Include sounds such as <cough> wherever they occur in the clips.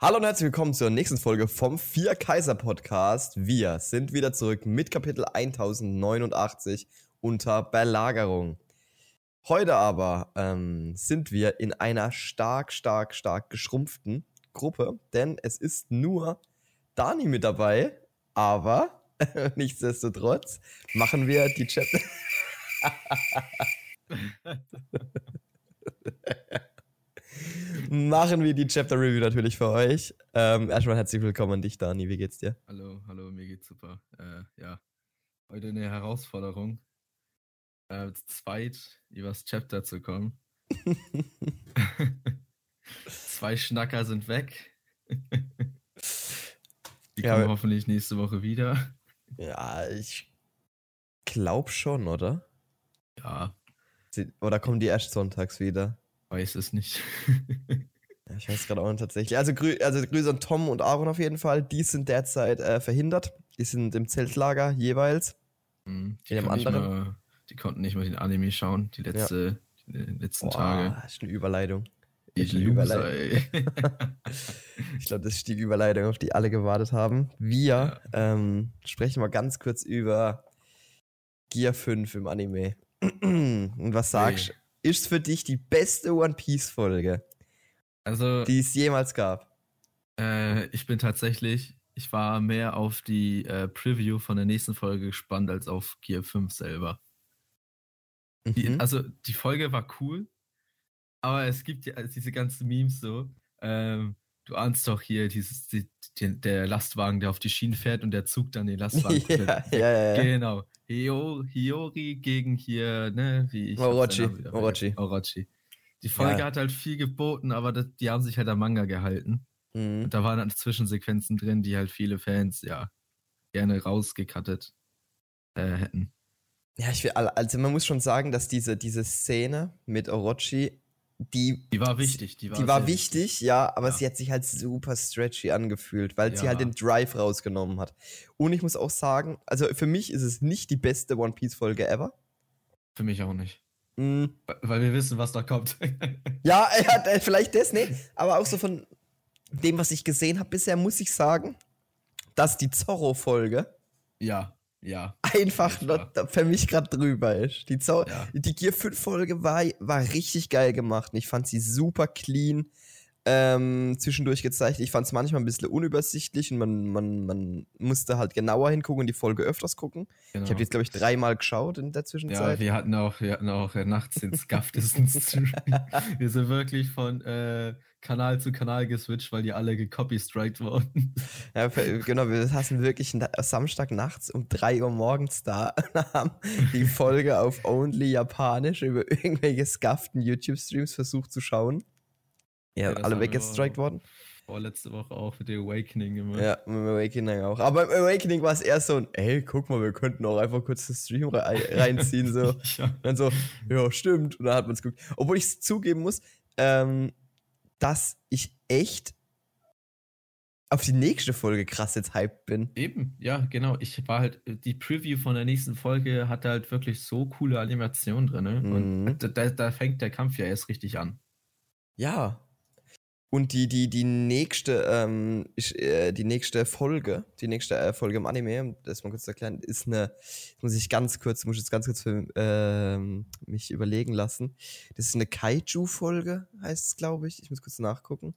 Hallo und herzlich willkommen zur nächsten Folge vom Vier Kaiser Podcast. Wir sind wieder zurück mit Kapitel 1089 unter Belagerung. Heute aber ähm, sind wir in einer stark, stark, stark geschrumpften Gruppe, denn es ist nur Dani mit dabei, aber <laughs> nichtsdestotrotz machen wir die Chapter. <laughs> <laughs> machen wir die Chapter Review natürlich für euch. Ähm, erstmal herzlich willkommen an dich, Dani. Wie geht's dir? Hallo, hallo, mir geht's super. Äh, ja, heute eine Herausforderung, äh, zu zweit übers Chapter zu kommen. <laughs> <laughs> Zwei Schnacker sind weg. <laughs> Die Ja, kommen aber- hoffentlich nächste Woche wieder. Ja, ich glaub schon, oder? Ja, Sie- Oder kommen die erst sonntags wieder? Weiß es nicht. Ja, ich weiß gerade auch nicht tatsächlich. Also, grü also Grüße an Tom und Aaron auf jeden Fall. Die sind derzeit äh, verhindert. Die sind im Zeltlager jeweils. Hm, In dem konnten nicht anderen? Mal, die konnten nicht mal den Anime schauen, die, letzte, die letzten Tage. Boah, ist eine Überleitung. Die ey. <laughs> Ich glaube, das ist die Überleitung, auf die alle gewartet haben. Wir ähm, sprechen mal ganz kurz über Gear 5 im Anime. <clears throat> Und was sagst du? Ist für dich die beste One Piece Folge, also, die es jemals gab? Äh, ich bin tatsächlich, ich war mehr auf die äh, Preview von der nächsten Folge gespannt als auf Gear 5 selber. Die, Mhm. Also die Folge war cool, aber es gibt ja also diese ganzen Memes so. Ähm, du ahnst doch hier dieses, die, die, der Lastwagen, der auf die Schienen fährt und der Zug dann den Lastwagen. <laughs> ja, ja, ja, ja. Genau. Hiyori gegen hier, ne, wie ich. Orochi, Orochi. Orochi. Die Folge Ja. hat halt viel geboten, aber das, die haben sich halt am Manga gehalten. Mhm. Und da waren dann Zwischensequenzen drin, die halt viele Fans ja gerne rausgekattet äh, hätten. Ja, ich will, also man muss schon sagen, dass diese, diese Szene mit Orochi, die, Die war wichtig. Die war, die war sehr wichtig, ja, aber Ja. sie hat sich halt super stretchy angefühlt, weil sie Ja. halt den Drive rausgenommen hat. Und ich muss auch sagen, also für mich ist es nicht die beste One Piece Folge ever. Für mich auch nicht. Mm, Weil- wir wissen, was da kommt. <laughs> Ja, er hat äh, vielleicht das, ne? Aber auch so von dem, was ich gesehen habe bisher, muss ich sagen, dass die Zorro-Folge ja, ja. einfach Ja. da- für mich gerade drüber ist. Die, Zau Ja. die Gear 5 Folge war, war richtig geil gemacht. und Ich fand sie super clean ähm, zwischendurch gezeichnet. Ich fand es manchmal ein bisschen unübersichtlich und man, man, man musste halt genauer hingucken und die Folge öfters gucken. Genau. Ich habe jetzt, glaube ich, dreimal geschaut in der ja, Zwischenzeit. wir hatten auch, wir hatten auch äh, nachts den <laughs> skaftesten Stream. wir sind wirklich von äh, Kanal zu Kanal geswitcht, weil die alle gecopystrikt wurden. Ja, genau, wir saßen wirklich Samstag nachts um 3 Uhr morgens da und haben die Folge auf Only Japanisch über irgendwelche scufften YouTube-Streams versucht zu schauen. Ja, Ja, alle weggestrikt worden. Vorletzte Woche auch mit der Awakening immer. Ja, mit dem Awakening auch. Aber im Awakening war es eher so ein, ey, guck mal, wir könnten auch einfach kurz den Stream rei- <laughs> reinziehen, so. ja. Dann so, ja, stimmt. Und dann hat man es geguckt. Obwohl ich zugeben muss, ähm, dass ich echt auf die nächste Folge krass jetzt hyped bin. Eben, ja, genau. Ich war halt, die Preview von der nächsten Folge hatte halt wirklich so coole Animationen drin. Ne? Mhm. Und da, da, da fängt der Kampf ja erst richtig an. Ja. Und die, die, die nächste, ähm, ich, äh, die nächste Folge, die nächste äh, Folge im Anime, das mal kurz zu erklären, ist eine, muss ich ganz kurz, muss ich jetzt ganz kurz für, ähm, mich überlegen lassen. Das ist eine Kaiju-Folge, heißt es, glaube ich. Ich muss kurz nachgucken.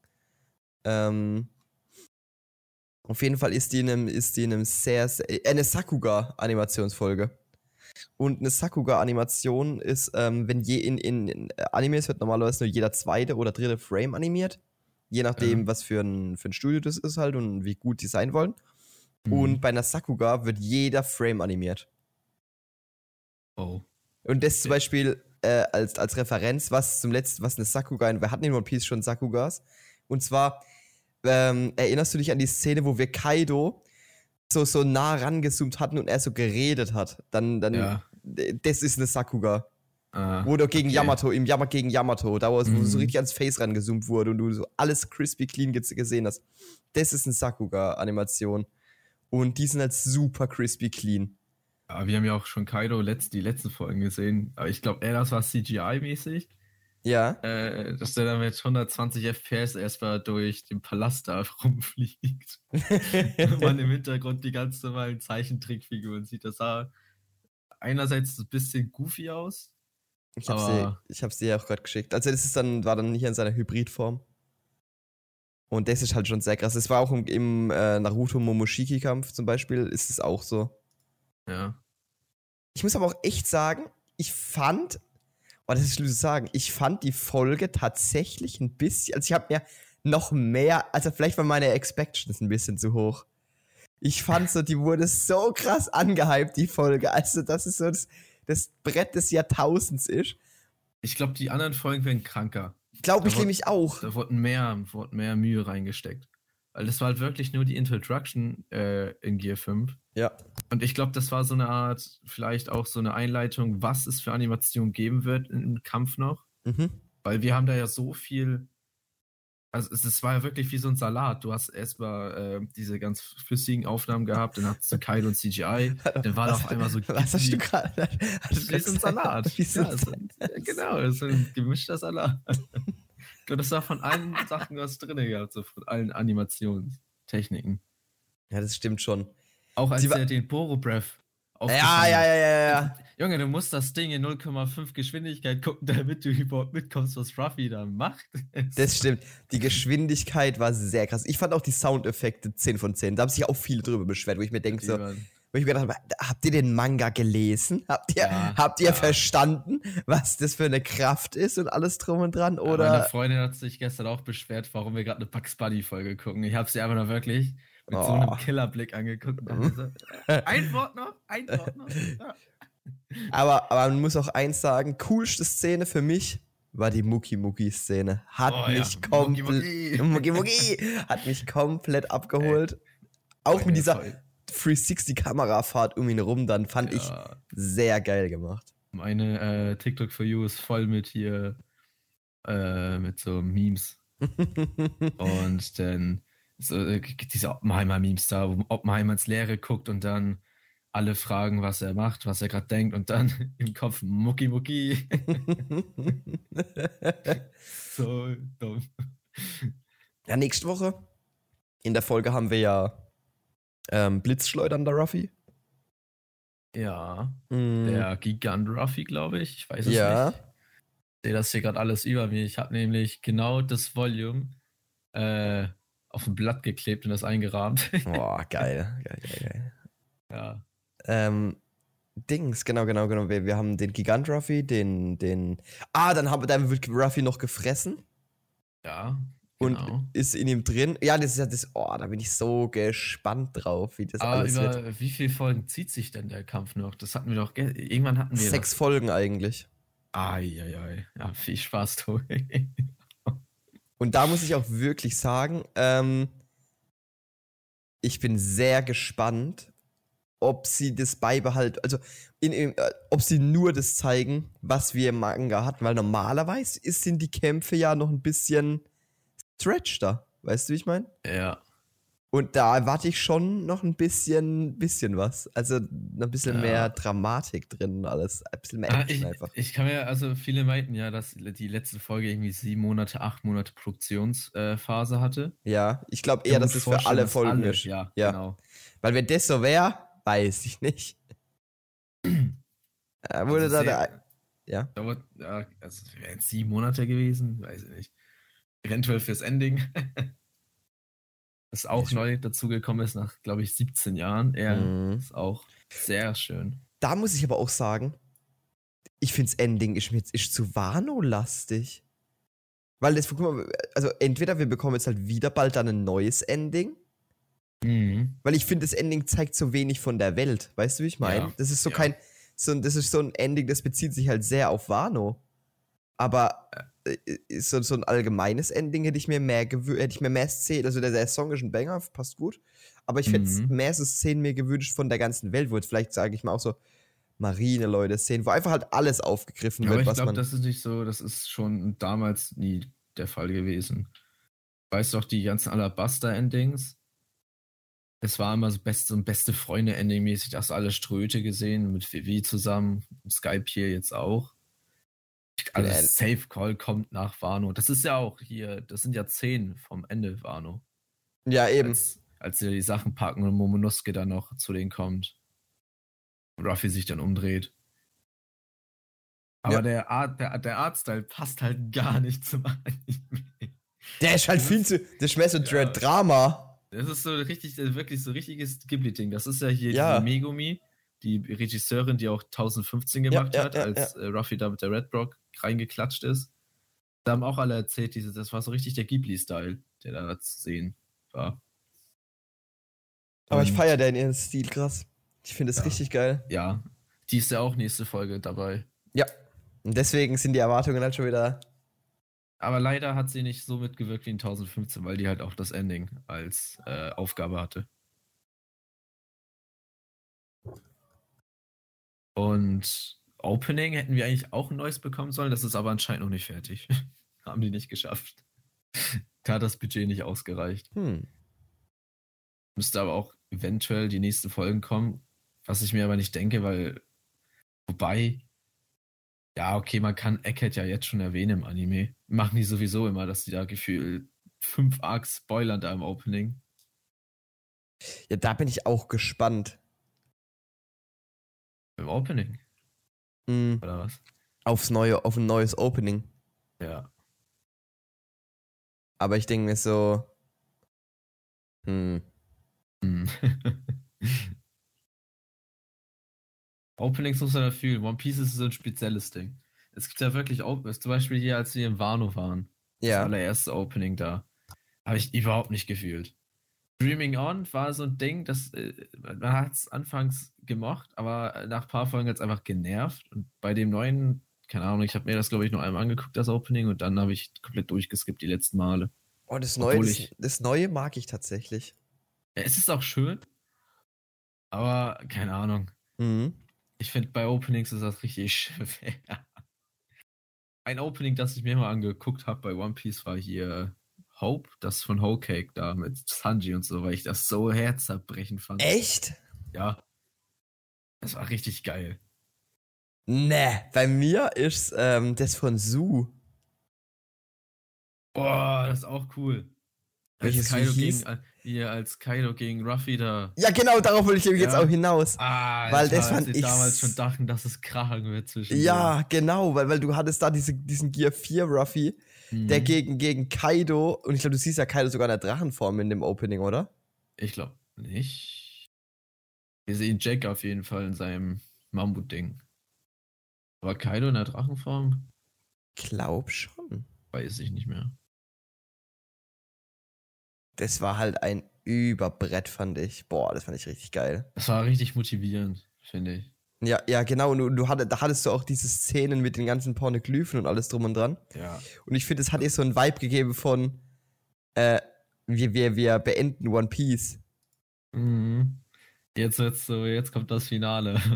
Ähm, auf jeden Fall ist die in einem, ist die in einem sehr, sehr äh, eine Sakuga-Animationsfolge. Und eine Sakuga-Animation ist, ähm, wenn je in, in, in Animes wird normalerweise nur jeder zweite oder dritte Frame animiert. Je nachdem, Ja. was für ein, für ein Studio das ist halt und wie gut die sein wollen. Mhm. Und bei einer Sakuga wird jeder Frame animiert. Oh. Und das zum Beispiel äh, als, als Referenz, was zum letzten, was eine Sakuga, wir hatten in One Piece schon Sakugas. Und zwar, ähm, erinnerst du dich an die Szene, wo wir Kaido so, so nah rangezoomt hatten und er so geredet hat? Dann, dann, Ja. das ist eine Sakuga. Ah, Wo du gegen okay. Yamato, im Yamato gegen Yamato, da wo, Mhm. so richtig ans Face rangezoomt wurde und du so alles crispy clean ge- gesehen hast. Das ist eine Sakuga-Animation. Und die sind halt super crispy clean. Aber wir haben ja auch schon Kaido letzt, die letzten Folgen gesehen. Aber ich glaube, eher das war CGI-mäßig. Ja. Äh, dass der dann mit 120 FPS erstmal durch den Palast da <laughs> rumfliegt. Und <laughs> man im Hintergrund die ganz normalen Zeichentrickfiguren sieht. Das sah einerseits ein bisschen goofy aus. Ich habe sie, ich hab sie ja auch gerade geschickt. Also das ist dann, war dann hier in seiner Hybridform. Und das ist halt schon sehr krass. Es war auch im, im äh, Naruto Momoshiki-Kampf zum Beispiel, ist es auch so. Ja. Ich muss aber auch echt sagen, ich fand, oh, das ist schlimm zu sagen, ich fand die Folge tatsächlich ein bisschen, also ich habe mir noch mehr, also vielleicht waren meine Expectations ein bisschen zu hoch. Ich fand so, die wurde so krass angehypt, die Folge. Also, das ist so das, das Brett des Jahrtausends ist. Ich glaube, die anderen Folgen werden kranker. Glaube ich nämlich auch. Da wurde mehr, wurde mehr Mühe reingesteckt. Weil das war halt wirklich nur die Introduction äh, in Gear 5. Ja. Und ich glaube, das war so eine Art, vielleicht auch so eine Einleitung, was es für Animationen geben wird im Kampf noch. Mhm. Weil wir haben da ja so viel. Also es, es war ja wirklich wie so ein Salat. Du hast erstmal äh, diese ganz flüssigen Aufnahmen gehabt, dann hattest du Kyle und CGI, <laughs> dann war da auf einmal so Was hast du gerade? <laughs> Das ist wie so ein Salat. <laughs> Wie so ja, ein so, ja, genau, das ist ein gemischter Salat. Glaube, das war von allen Sachen was drin gehabt, so von allen Animationstechniken. Ja, das stimmt schon. Auch als er den Boro Breath Ja, ja, ja, ja, ja. Junge, du musst das Ding in 0,5 Geschwindigkeit gucken, damit du <laughs> überhaupt mitkommst, was Ruffy da macht. <laughs> Das stimmt. Die Geschwindigkeit war sehr krass. Ich fand auch die Soundeffekte 10 von 10. Da haben sich auch viele drüber beschwert, wo ich mir denke, so, waren- wo ich mir gedacht habe, habt ihr den Manga gelesen? Habt ihr, Ja, habt ihr ja. verstanden, was das für eine Kraft ist und alles drum und dran? Ja, Meine Oder? Freundin hat sich gestern auch beschwert, warum wir gerade eine Bugs Bunny Folge gucken. Ich habe sie einfach noch wirklich mit so Oh. einem Killerblick angeguckt. Und dachte so, ein Wort noch, ein Wort noch. Ja. <laughs> aber, aber man muss auch eins sagen: coolste Szene für mich war die Muki Muki Szene. Hat Oh ja, mich Muki komplett. Muki. Muki Muki hat mich komplett abgeholt. auch mit Meine dieser Freude. 360-Kamerafahrt um ihn rum, dann fand ich Ja, sehr geil gemacht. meine äh, TikTok for You ist voll mit hier äh, mit so Memes. <laughs> Und dann so, äh, diese Oppenheimer-Memes da, wo Oppenheimer ins Leere guckt und dann alle fragen, was er macht, was er gerade denkt und dann <laughs> im Kopf Mucki Mucki. <laughs> so dumm. ja, nächste Woche in der Folge haben wir ja ähm, Blitzschleudernder Ruffy. Ja, Mm, der Gigant Ruffy, glaube ich. Ich weiß es Ja. nicht. Ich sehe das hier gerade alles über mir. Ich habe nämlich genau das Volume äh, auf ein Blatt geklebt und das eingerahmt. <laughs> Boah, geil, geil, geil, geil. ja. Ähm, Dings, genau, genau, genau. Wir, wir haben den Gigant Ruffy, den, den. Ah, dann, haben, dann wird Ruffy noch gefressen Ja. und Genau. ist in ihm drin. Ja, das ist ja das. Oh, da bin ich so gespannt drauf, wie das Aber alles wird. über wie viele Folgen zieht sich denn der Kampf noch? Das hatten wir doch. ge- Irgendwann hatten wir. Sechs Folgen eigentlich. Eieiei. Ja, viel Spaß, Tobi. <laughs> Und da muss ich auch wirklich sagen, ähm, ich bin sehr gespannt, ob sie das beibehalten, also in, in, äh, ob sie nur das zeigen, was wir im Manga hatten, weil normalerweise sind die Kämpfe ja noch ein bisschen stretchter, weißt du, wie ich meine? ja. Und da erwarte ich schon noch ein bisschen, bisschen was. Also ein bisschen Ja. mehr Dramatik drin und alles. Ein bisschen mehr Ah, Action ich, einfach. ich kann mir, also viele meinten ja, dass die letzte Folge irgendwie sieben Monate, acht Monate Produktionsphase hatte. Ja, ich glaube eher, dass es für alle Folgen ist. Ja, Ja. genau. Weil wenn das so wäre, weiß ich nicht. <clears throat> Äh, wurde Also da sehr- der, ja. Da wurde, ja, also wären es sieben Monate gewesen, weiß ich nicht. Eventuell fürs Ending. <laughs> Das auch Ich- neu dazugekommen ist nach, glaube ich, 17 Jahren. Er Mhm. ist auch sehr schön. Da muss ich aber auch sagen, ich finde das Ending ist mir ist zu Wano-lastig. Weil das, guck mal, also entweder wir bekommen jetzt halt wieder bald dann ein neues Ending, Mhm. weil ich finde, das Ending zeigt so wenig von der Welt. Weißt du, wie ich meine? Ja, Das ist so ja. kein, so, das ist so ein Ending, das bezieht sich halt sehr auf Wano. Aber äh, so, so ein allgemeines Ending hätte ich mir mehr gewü- hätte ich mir mehr Szenen, also der, der Song ist ein Banger, passt gut. Aber ich hätte Mhm. mehr so Szenen mir gewünscht von der ganzen Welt, wo jetzt vielleicht, sage ich mal, auch so Marine-Leute Szenen, wo einfach halt alles aufgegriffen Aber wird, ich was glaube, das ist nicht so, das ist schon damals nie der Fall gewesen. Weißt du auch, die ganzen Alabaster-Endings? Es war immer so, best, so ein beste Freunde-Ending-mäßig, da hast du alle Ströte gesehen, mit Vivi zusammen, Skype hier jetzt auch. Also. Safe Call kommt nach Wano. Das ist ja auch hier, das sind ja zehn vom Ende Wano. Ja, eben. Als, als sie die Sachen packen und Momonosuke dann noch zu denen kommt. Und Ruffy sich dann umdreht. Aber Ja. der Art, der, der Artstyle passt halt gar nicht <laughs> zum Anime. Der ist halt viel zu. Der ist mehr so Ja. Drama. Das ist so richtig, wirklich so richtiges Ghibli-Ding. Das ist ja hier Ja. die Megumi, die Regisseurin, die auch 1015 gemacht ja, hat, ja, als äh, Ruffy da mit der Red Rock reingeklatscht ist. Da haben auch alle erzählt, diese, das war so richtig der Ghibli-Style, der da zu sehen war. Aber ich Und, feiere den ihren Stil krass. Ich finde es Ja. richtig geil. Ja, die ist ja auch nächste Folge dabei. Ja. Und deswegen sind die Erwartungen halt schon wieder. Aber leider hat sie nicht so mitgewirkt wie in 1015, weil die halt auch das Ending als äh, Aufgabe hatte. Und Opening hätten wir eigentlich auch ein neues bekommen sollen, das ist aber anscheinend noch nicht fertig. <laughs> Haben die nicht geschafft. Da hat das Budget nicht ausgereicht. Hm. Müsste aber auch eventuell die nächsten Folgen kommen, was ich mir aber nicht denke, weil wobei ja, okay, man kann Egghead ja jetzt schon erwähnen im Anime. Machen die sowieso immer, dass die da gefühlt fünf Arcs spoilern da im Opening. Ja, da bin ich auch gespannt. Im Opening, Hm. oder was? Aufs neue, auf ein neues Opening. Ja. Aber ich denke mir so. Hm. Hm. <laughs> Openings muss man ja fühlen. One Piece ist so ein spezielles Ding. Es gibt ja wirklich Openings. Zum Beispiel hier, als wir in Wano waren. Das Ja. allererste Opening da. Habe ich überhaupt nicht gefühlt. Dreaming On war so ein Ding, das äh, man hat es anfangs gemocht, aber nach ein paar Folgen hat es einfach genervt. Und bei dem neuen, keine Ahnung, ich habe mir das, glaube ich, nur einmal angeguckt, das Opening, und dann habe ich komplett durchgeskippt die letzten Male. Oh, das Neue, das, das Neue mag ich tatsächlich. Es ist auch schön, aber keine Ahnung. Mhm. Ich finde, bei Openings ist das richtig <laughs> schwer. Ein Opening, das ich mir mal angeguckt habe bei One Piece, war hier Hope, das von Whole Cake da mit Sanji und so, weil ich das so herzzerbrechend fand. Echt? Ja. Das war richtig geil. Ne, bei mir ist ähm, das von Su. Boah, das ist auch cool. Als Welches Kaido wie hieß? gegen, hier, als Kaido gegen Ruffy da. Ja, genau, darauf will ich eben jetzt Ja. auch hinaus. Ah, Weil das als fand ich damals schon dachten, dass es krachen wird zwischen Ja, genau, weil, weil du hattest da diese, diesen Gear 4 Ruffy, der Mhm. gegen, gegen Kaido, und ich glaube, du siehst ja Kaido sogar in der Drachenform in dem Opening, oder? Ich glaube nicht. Wir sehen Jack auf jeden Fall in seinem Mammut-Ding. Aber Kaido in der Drachenform? Glaub schon. Weiß ich nicht mehr. Das war halt ein Überbrett, fand ich. Boah, das fand ich richtig geil. Das war richtig motivierend, finde ich. Ja, ja, genau. Und du, du hattest, da hattest du auch diese Szenen mit den ganzen Pornoglyphen und alles drum und dran. Ja. Und ich finde, es hat ihr so einen Vibe gegeben von, äh, wir, wir, wir beenden One Piece. Mhm. Jetzt so, jetzt kommt das Finale. <laughs>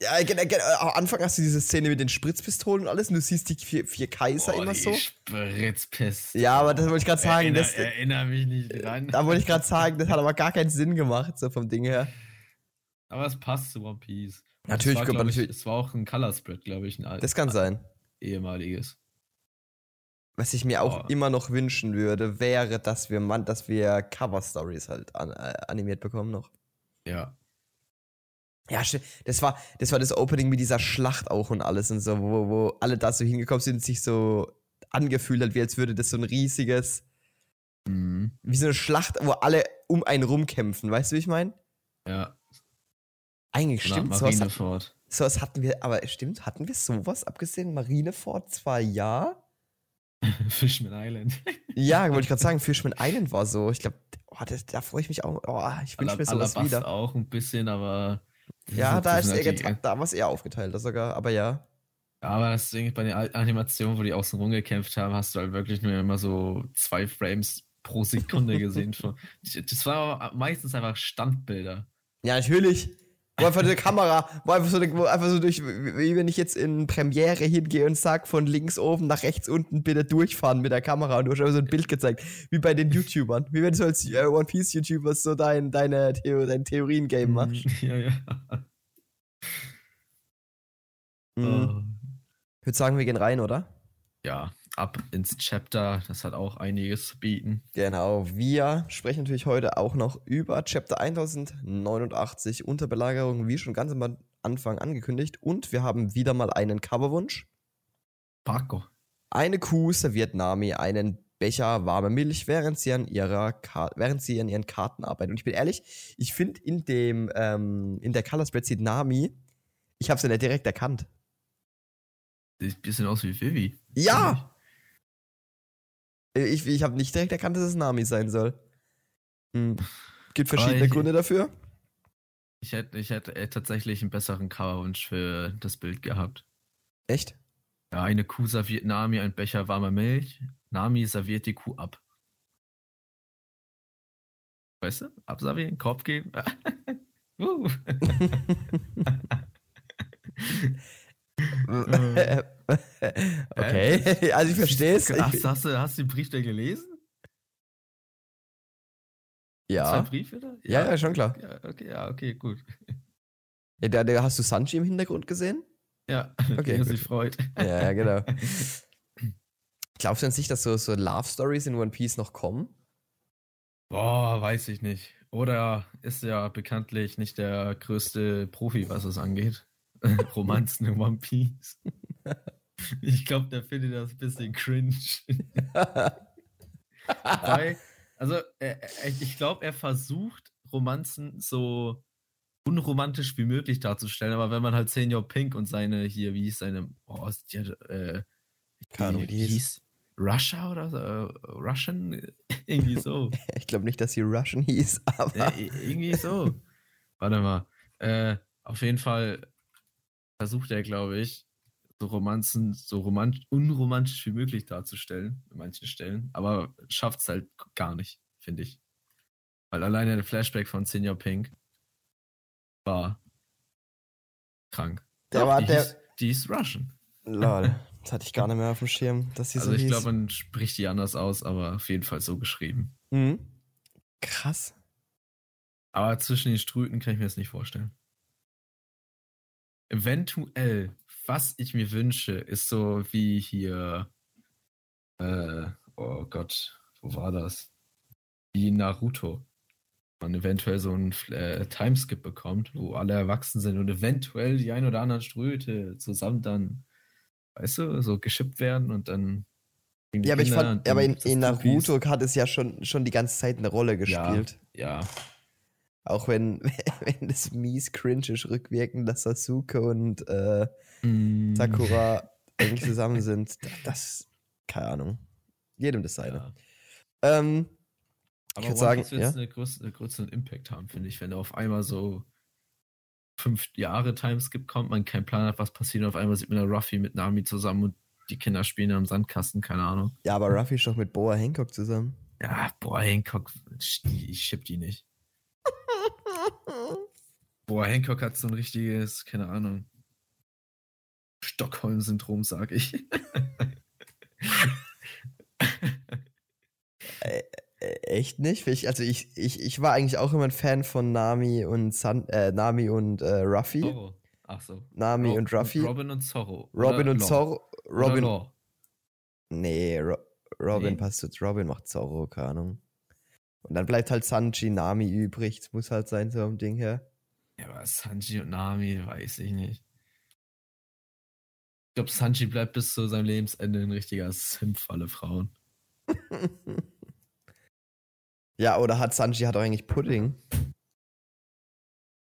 Ja, genau, genau. Am Anfang hast du diese Szene mit den Spritzpistolen und alles und du siehst die vier, vier Kaiser Boah, immer die so. Spritzpiste. Ja, aber das wollte ich gerade sagen. Erinner, Das, erinnere mich nicht dran. da wollte ich gerade <laughs> sagen, das hat aber gar keinen Sinn gemacht, so vom Ding her. Aber es passt zu One Piece. Und Natürlich es war, glaub ich, natürlich- Es war auch ein Color Spread, glaube ich, ein Das kann sein. ehemaliges. Was ich mir auch Oh. immer noch wünschen würde, wäre, dass wir, man, dass wir Cover-Stories halt an, äh, animiert bekommen noch. Ja. Ja, das war, das war das Opening mit dieser Schlacht auch und alles und so, wo, wo alle da so hingekommen sind und sich so angefühlt hat, wie als würde das so ein riesiges, Mhm. wie so eine Schlacht, wo alle um einen rumkämpfen, weißt du, wie ich meine? Ja. Eigentlich stimmt, sowas, sowas hatten wir, aber stimmt, hatten wir sowas, abgesehen Marineford zwar ja. <laughs> Fishman Island. Ja, wollte ich <laughs> gerade sagen, Fishman Island war so. Ich glaube, oh, da freue ich mich auch. Oh, ich wünsche mir sowas Alabasta wieder. auch ein bisschen, aber. Ja, da das ist eher da war es eher aufgeteilt, sogar, aber ja. Aber das Ding bei den Animationen, wo die außen rum gekämpft haben, hast du halt wirklich nur immer so zwei Frames pro Sekunde gesehen. <laughs> Das war meistens einfach Standbilder. Ja, natürlich. Wo einfach eine Kamera, wo einfach so, wo einfach so durch, wie wenn ich jetzt in Premiere hingehe und sag von links oben nach rechts unten bitte durchfahren mit der Kamera und du hast einfach so ein Bild gezeigt, wie bei den YouTubern. Wie wenn du als äh, One Piece YouTuber so dein, deine Theo, dein Theorien-Game machst. <laughs> Ja, ja. Mhm. Oh. würde sagen, wir gehen rein, oder? Ja, ab ins Chapter. Das hat auch einiges zu bieten. Genau, wir sprechen natürlich heute auch noch über Chapter 1089 unter Belagerung, wie schon ganz am Anfang angekündigt. Und wir haben wieder mal einen Coverwunsch. Paco. Eine Kuh serviert Nami einen Becher warme Milch, während sie an ihrer Ka während sie an ihren Karten arbeiten. Und ich bin ehrlich, ich finde in dem ähm, in der Color Spreadsheet Nami, ich habe sie nicht direkt erkannt. Sieht ein bisschen aus wie Vivi. Ja! Ich, ich habe nicht direkt erkannt, dass es Nami sein soll. Hm. Gibt verschiedene ich, Gründe dafür. Ich hätte, ich hätte äh, tatsächlich einen besseren Coverwunsch für das Bild gehabt. Echt? Ja, eine Kuh serviert Nami ein Becher warmer Milch. Nami serviert die Kuh ab. Weißt du? Abservieren, Korb geben. <laughs> uh. <laughs> <laughs> okay, also ich verstehe es. Hast, hast, du, hast du den Brief denn gelesen? Ja. Zwei Briefe da? Ja, ja, schon klar. Ja, okay, ja, okay, gut. Ja, da, da hast du Sanji im Hintergrund gesehen? Ja, okay. Der sich freut. Ja, ja, genau. <laughs> Glaubst du an sich, dass so, so Love Stories in One Piece noch kommen? Boah, weiß ich nicht. Oder ist ja bekanntlich nicht der größte Profi, was es angeht. <laughs> Romanzen in One Piece. <laughs> Ich glaube, der findet das ein bisschen cringe. <laughs> Weil, also, er, ich glaube, er versucht, Romanzen so unromantisch wie möglich darzustellen, aber wenn man halt Senior Pink und seine hier, wie hieß seine, oh, die, äh, Ahnung, die hieß Russia oder so, äh, Russian, <laughs> irgendwie so. <laughs> ich glaube nicht, dass sie Russian hieß, aber. Ja, irgendwie so. Warte mal. Äh, auf jeden Fall versucht er, glaube ich, so Romanzen so romant unromantisch wie möglich darzustellen, an manchen Stellen, aber schafft es halt gar nicht, finde ich. Weil alleine der Flashback von Senior Pink war krank. Der war die der. Hieß, die ist Russian. Lol. <laughs> Das hatte ich gar nicht mehr auf dem Schirm, dass sie also so ich hieß. glaube, man spricht die anders aus, aber auf jeden Fall so geschrieben. Mhm. Krass. Aber zwischen den Strüten kann ich mir das nicht vorstellen. Eventuell, was ich mir wünsche, ist so wie hier, äh, oh Gott, wo war das? Wie Naruto. Man eventuell so einen äh, Timeskip bekommt, wo alle erwachsen sind und eventuell die ein oder anderen Ströte zusammen dann, weißt du, so geschippt werden und dann. Ja, aber ich fand, aber in, in Naruto hat es ja schon, schon die ganze Zeit eine Rolle gespielt. Ja. ja. Auch wenn, <laughs> wenn das mies cringe ist, rückwirkend, dass Sasuke und äh, mm. Sakura eng zusammen sind. Das, keine Ahnung. Jedem das seine. Ja. Ähm, Aber ich würde sagen, wird ja? einen größeren, größeren Impact haben, finde ich, wenn auf einmal so fünf Jahre Timeskip kommt, man keinen Plan hat, was passiert, und auf einmal sieht man da Ruffy mit Nami zusammen und die Kinder spielen am Sandkasten, keine Ahnung. Ja, aber Ruffy ist doch mit Boa Hancock zusammen. Ja, Boa Hancock, ich schipp die nicht. Boah, Hancock hat so ein richtiges, keine Ahnung, Stockholm-Syndrom, sag ich. äh, echt nicht? Ich, also ich, ich, ich war eigentlich auch immer ein Fan von Nami und San, äh, Nami und äh, Ruffy. Zorro. Ach so. Nami Rob, und Ruffy. Robin und Zorro. Robin Oder und Law. Zorro. Robin. Nee, Ro Robin Nee. passt zu Robin macht Zorro, keine Ahnung. Und dann bleibt halt Sanji, Nami übrig. Das muss halt sein, so ein Ding her. Ja, aber Sanji und Nami, weiß ich nicht. Ich glaube, Sanji bleibt bis zu seinem Lebensende ein richtiger Simp für alle Frauen. <laughs> ja, oder hat Sanji hat auch eigentlich Pudding?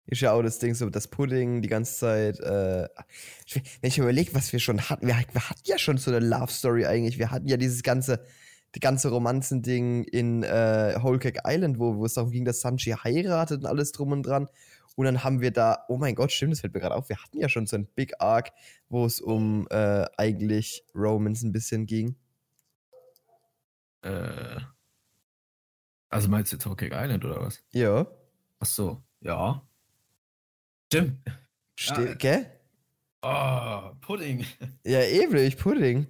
Ist ja auch das Ding so, das Pudding die ganze Zeit. Äh, ich- wenn ich überlege, was wir schon hatten, wir, wir hatten ja schon so eine Love Story eigentlich. Wir hatten ja dieses ganze, die ganze Romanzending in äh, Whole Cake Island, wo, wo es darum ging, dass Sanji heiratet und alles drum und dran. Und dann haben wir da, oh mein Gott, stimmt, das fällt mir gerade auf, wir hatten ja schon so ein Big Arc, wo es um äh, eigentlich Romance ein bisschen ging. Äh, also meinst du jetzt Hawkeye Island oder was? Ja. Ach so, ja. Stimmt. Ste Ja. Gell? Oh, Pudding. Ja, ewig, Pudding.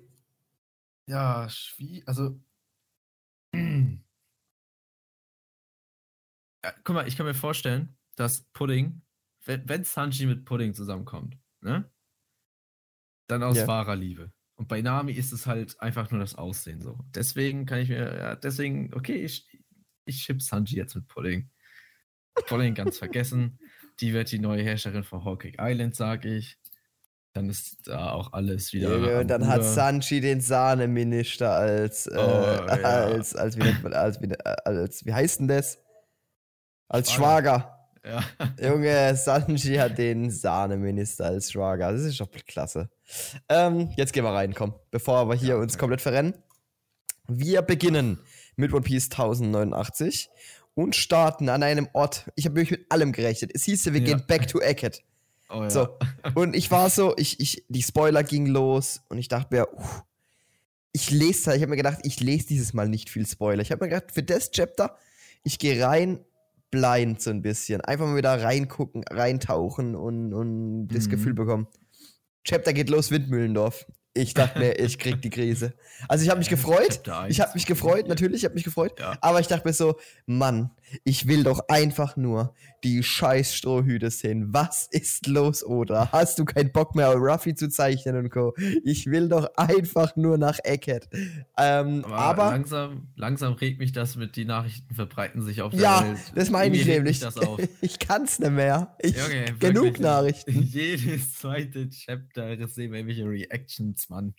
Ja, schwie, also. <clears throat> Ja, guck mal, ich kann mir vorstellen, dass Pudding, wenn, wenn Sanji mit Pudding zusammenkommt, ne? dann aus Ja. wahrer Liebe. Und bei Nami ist es halt einfach nur das Aussehen so. Deswegen kann ich mir, ja, deswegen, okay, ich, ich chip Sanji jetzt mit Pudding. Pudding ganz vergessen. Die wird die neue Herrscherin von Hawkeye Island, sage ich. Dann ist da auch alles wieder. Junge, am und dann hat. Sanchi den Sahneminister als, äh, Oh, <laughs> ja. als, als, wie nennt man, als, wie, als, wie heißt denn das? Als Schwager. Schwager. Ja. <laughs> Junge, Sanji hat den Sahneminister als Schwager. Das ist doch klasse. Ähm, jetzt gehen wir rein, komm. Bevor wir hier Ja, uns okay. komplett verrennen. Wir beginnen mit One Piece 1089 und starten an einem Ort. Ich habe wirklich mit allem gerechnet. Es hieß, wir Ja. gehen back to Eckhead. Oh, ja. So. Und ich war so, ich, ich, die Spoiler gingen los und ich dachte mir, uff, ich lese, ich habe mir gedacht, ich lese dieses Mal nicht viel Spoiler. Ich habe mir gedacht, für das Chapter, ich gehe rein blind so ein bisschen. Einfach mal wieder reingucken, reintauchen und, und das Mhm. Gefühl bekommen. Chapter geht los, Windmühlendorf. Ich dachte mir, ich krieg die Krise. Also ich habe mich gefreut. Ich habe mich gefreut, natürlich, ich habe mich gefreut. Ja. Aber ich dachte mir so, Mann, ich will doch einfach nur die scheiß Strohhüte sehen. Was ist los, oder? Hast du keinen Bock mehr, Ruffy zu zeichnen und Co.? Ich will doch einfach nur nach Eckhead. Ähm, Aber, aber, langsam, langsam regt mich das mit, die Nachrichten verbreiten sich auf der ja, Welt. das meine ich nämlich. <laughs> Ich kann's nicht mehr. Ich, Junge, genug wirklich. Nachrichten. <laughs> Jedes zweite Chapter, das sehen wir irgendwelche Reactions, Mann.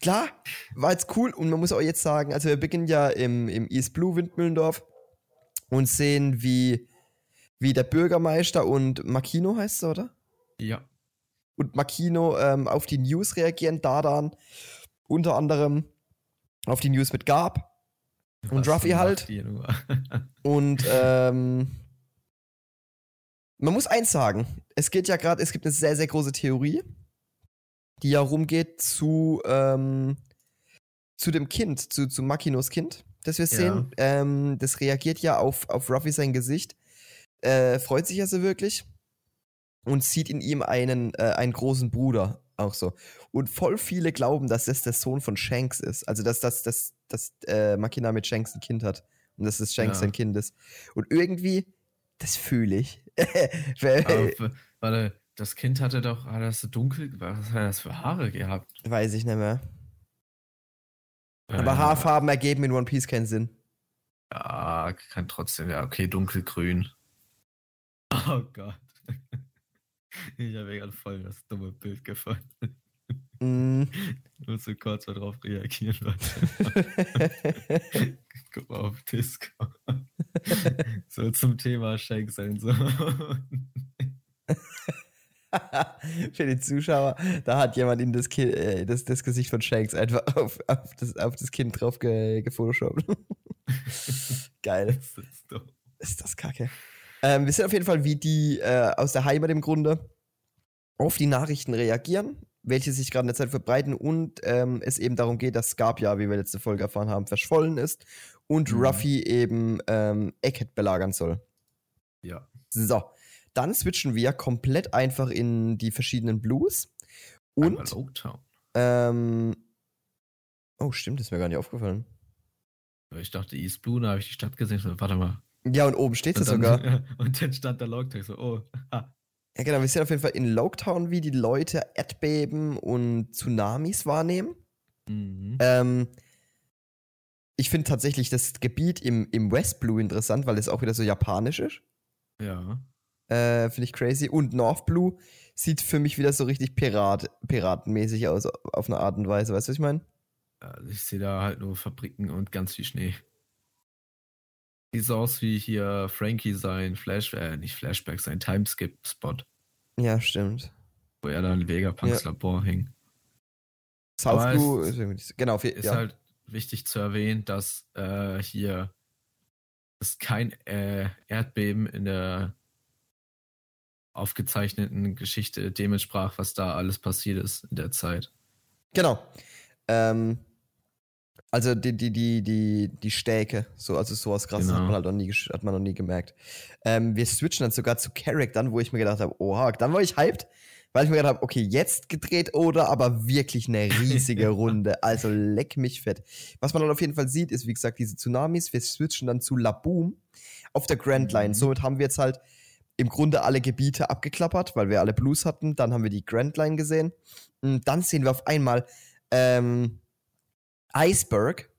Klar, war jetzt cool und man muss auch jetzt sagen, also wir beginnen ja im, im East Blue Windmühlendorf und sehen, wie, wie der Bürgermeister und Makino heißt er, oder? Ja. und Makino ähm, auf die News reagieren, Dardan unter anderem auf die News mit Gab Und Was Ruffy macht halt. <laughs> und ähm, man muss eins sagen, es geht ja gerade, es gibt eine sehr, sehr große Theorie, die ja rumgeht zu, ähm, zu dem Kind, zu, zu Makinos Kind, das wir Ja. sehen. Ähm, das reagiert ja auf, auf Ruffy sein Gesicht, äh, freut sich also wirklich und sieht in ihm einen, äh, einen großen Bruder auch so. Und voll viele glauben, dass das der Sohn von Shanks ist. Also, dass, dass, dass, dass äh, Makina mit Shanks ein Kind hat. Und dass das Shanks Ja. sein Kind ist. Und irgendwie, das fühle ich. <laughs> Aber, warte, das Kind hatte doch, hat das so dunkel, was hat das für Haare gehabt? Weiß ich nicht mehr. Äh, Aber Haarfarben ergeben in One Piece keinen Sinn. Ja, kann trotzdem, ja, okay, dunkelgrün. <laughs> Oh Gott. <laughs> Ich habe gerade voll das dumme Bild gefunden. Mm. Nur so kurz mal drauf reagieren, <laughs> Leute. Guck mal auf Disco. so zum Thema Shank sein so. <laughs> Für die Zuschauer, da hat jemand in das, Ki äh, das, das Gesicht von Shanks einfach auf, auf, das, auf das Kind drauf ge gefotoshoppt. <laughs> Geil. Das ist. Ist das kacke. Ähm, wir sehen auf jeden Fall, wie die äh, aus der Heimat im Grunde auf die Nachrichten reagieren, welche sich gerade in der Zeit verbreiten und ähm, es eben darum geht, dass Scarp ja, wie wir letzte Folge erfahren haben, verschollen ist und Mhm. Ruffy eben ähm, Egghead belagern soll. Ja. So, dann switchen wir komplett einfach in die verschiedenen Blues und ähm, oh stimmt, das ist mir gar nicht aufgefallen. Ich dachte, East Blue, da habe ich die Stadt gesehen. Warte mal. Ja, und oben steht es dann, sogar. <laughs> und dann stand der Logtag so, oh, ha. Ja, genau, wir sehen auf jeden Fall in Loketown, wie die Leute Erdbeben und Tsunamis wahrnehmen. Mhm. Ähm, ich finde tatsächlich das Gebiet im, im West Blue interessant, weil es auch wieder so japanisch ist. Ja. Äh, finde ich crazy. Und North Blue sieht für mich wieder so richtig Pirat, piratenmäßig aus, auf eine Art und Weise. Weißt du, was ich meine? Also ich sehe da halt nur Fabriken und ganz viel Schnee. Sieht so aus wie hier Frankie sein Flash, äh, nicht Flashback, sein Timeskip-Spot, Ja, stimmt. wo er dann in Vegapunks Ja. Labor hing. South Blue ist genau, viel- Ist ja. halt wichtig zu erwähnen, dass äh, hier es kein äh, Erdbeben in der aufgezeichneten Geschichte dem entsprach, was da alles passiert ist in der Zeit. Genau. Ähm, also die, die, die, die, die Stäke, so, also sowas krasses hat Genau. man halt noch nie, hat man noch nie gemerkt. Ähm, wir switchen dann sogar zu Charaktern, wo ich mir gedacht habe, oha, dann war ich hyped, weil ich mir gedacht habe, okay, jetzt gedreht oder aber wirklich eine riesige <laughs> Runde. Also leck mich fett. Was man dann auf jeden Fall sieht, ist, wie gesagt, diese Tsunamis. Wir switchen dann zu Laboom auf der Grand Line. Mhm. Somit haben wir jetzt halt im Grunde alle Gebiete abgeklappert, weil wir alle Blues hatten. Dann haben wir die Grand Line gesehen. Und dann sehen wir auf einmal ähm, Iceberg.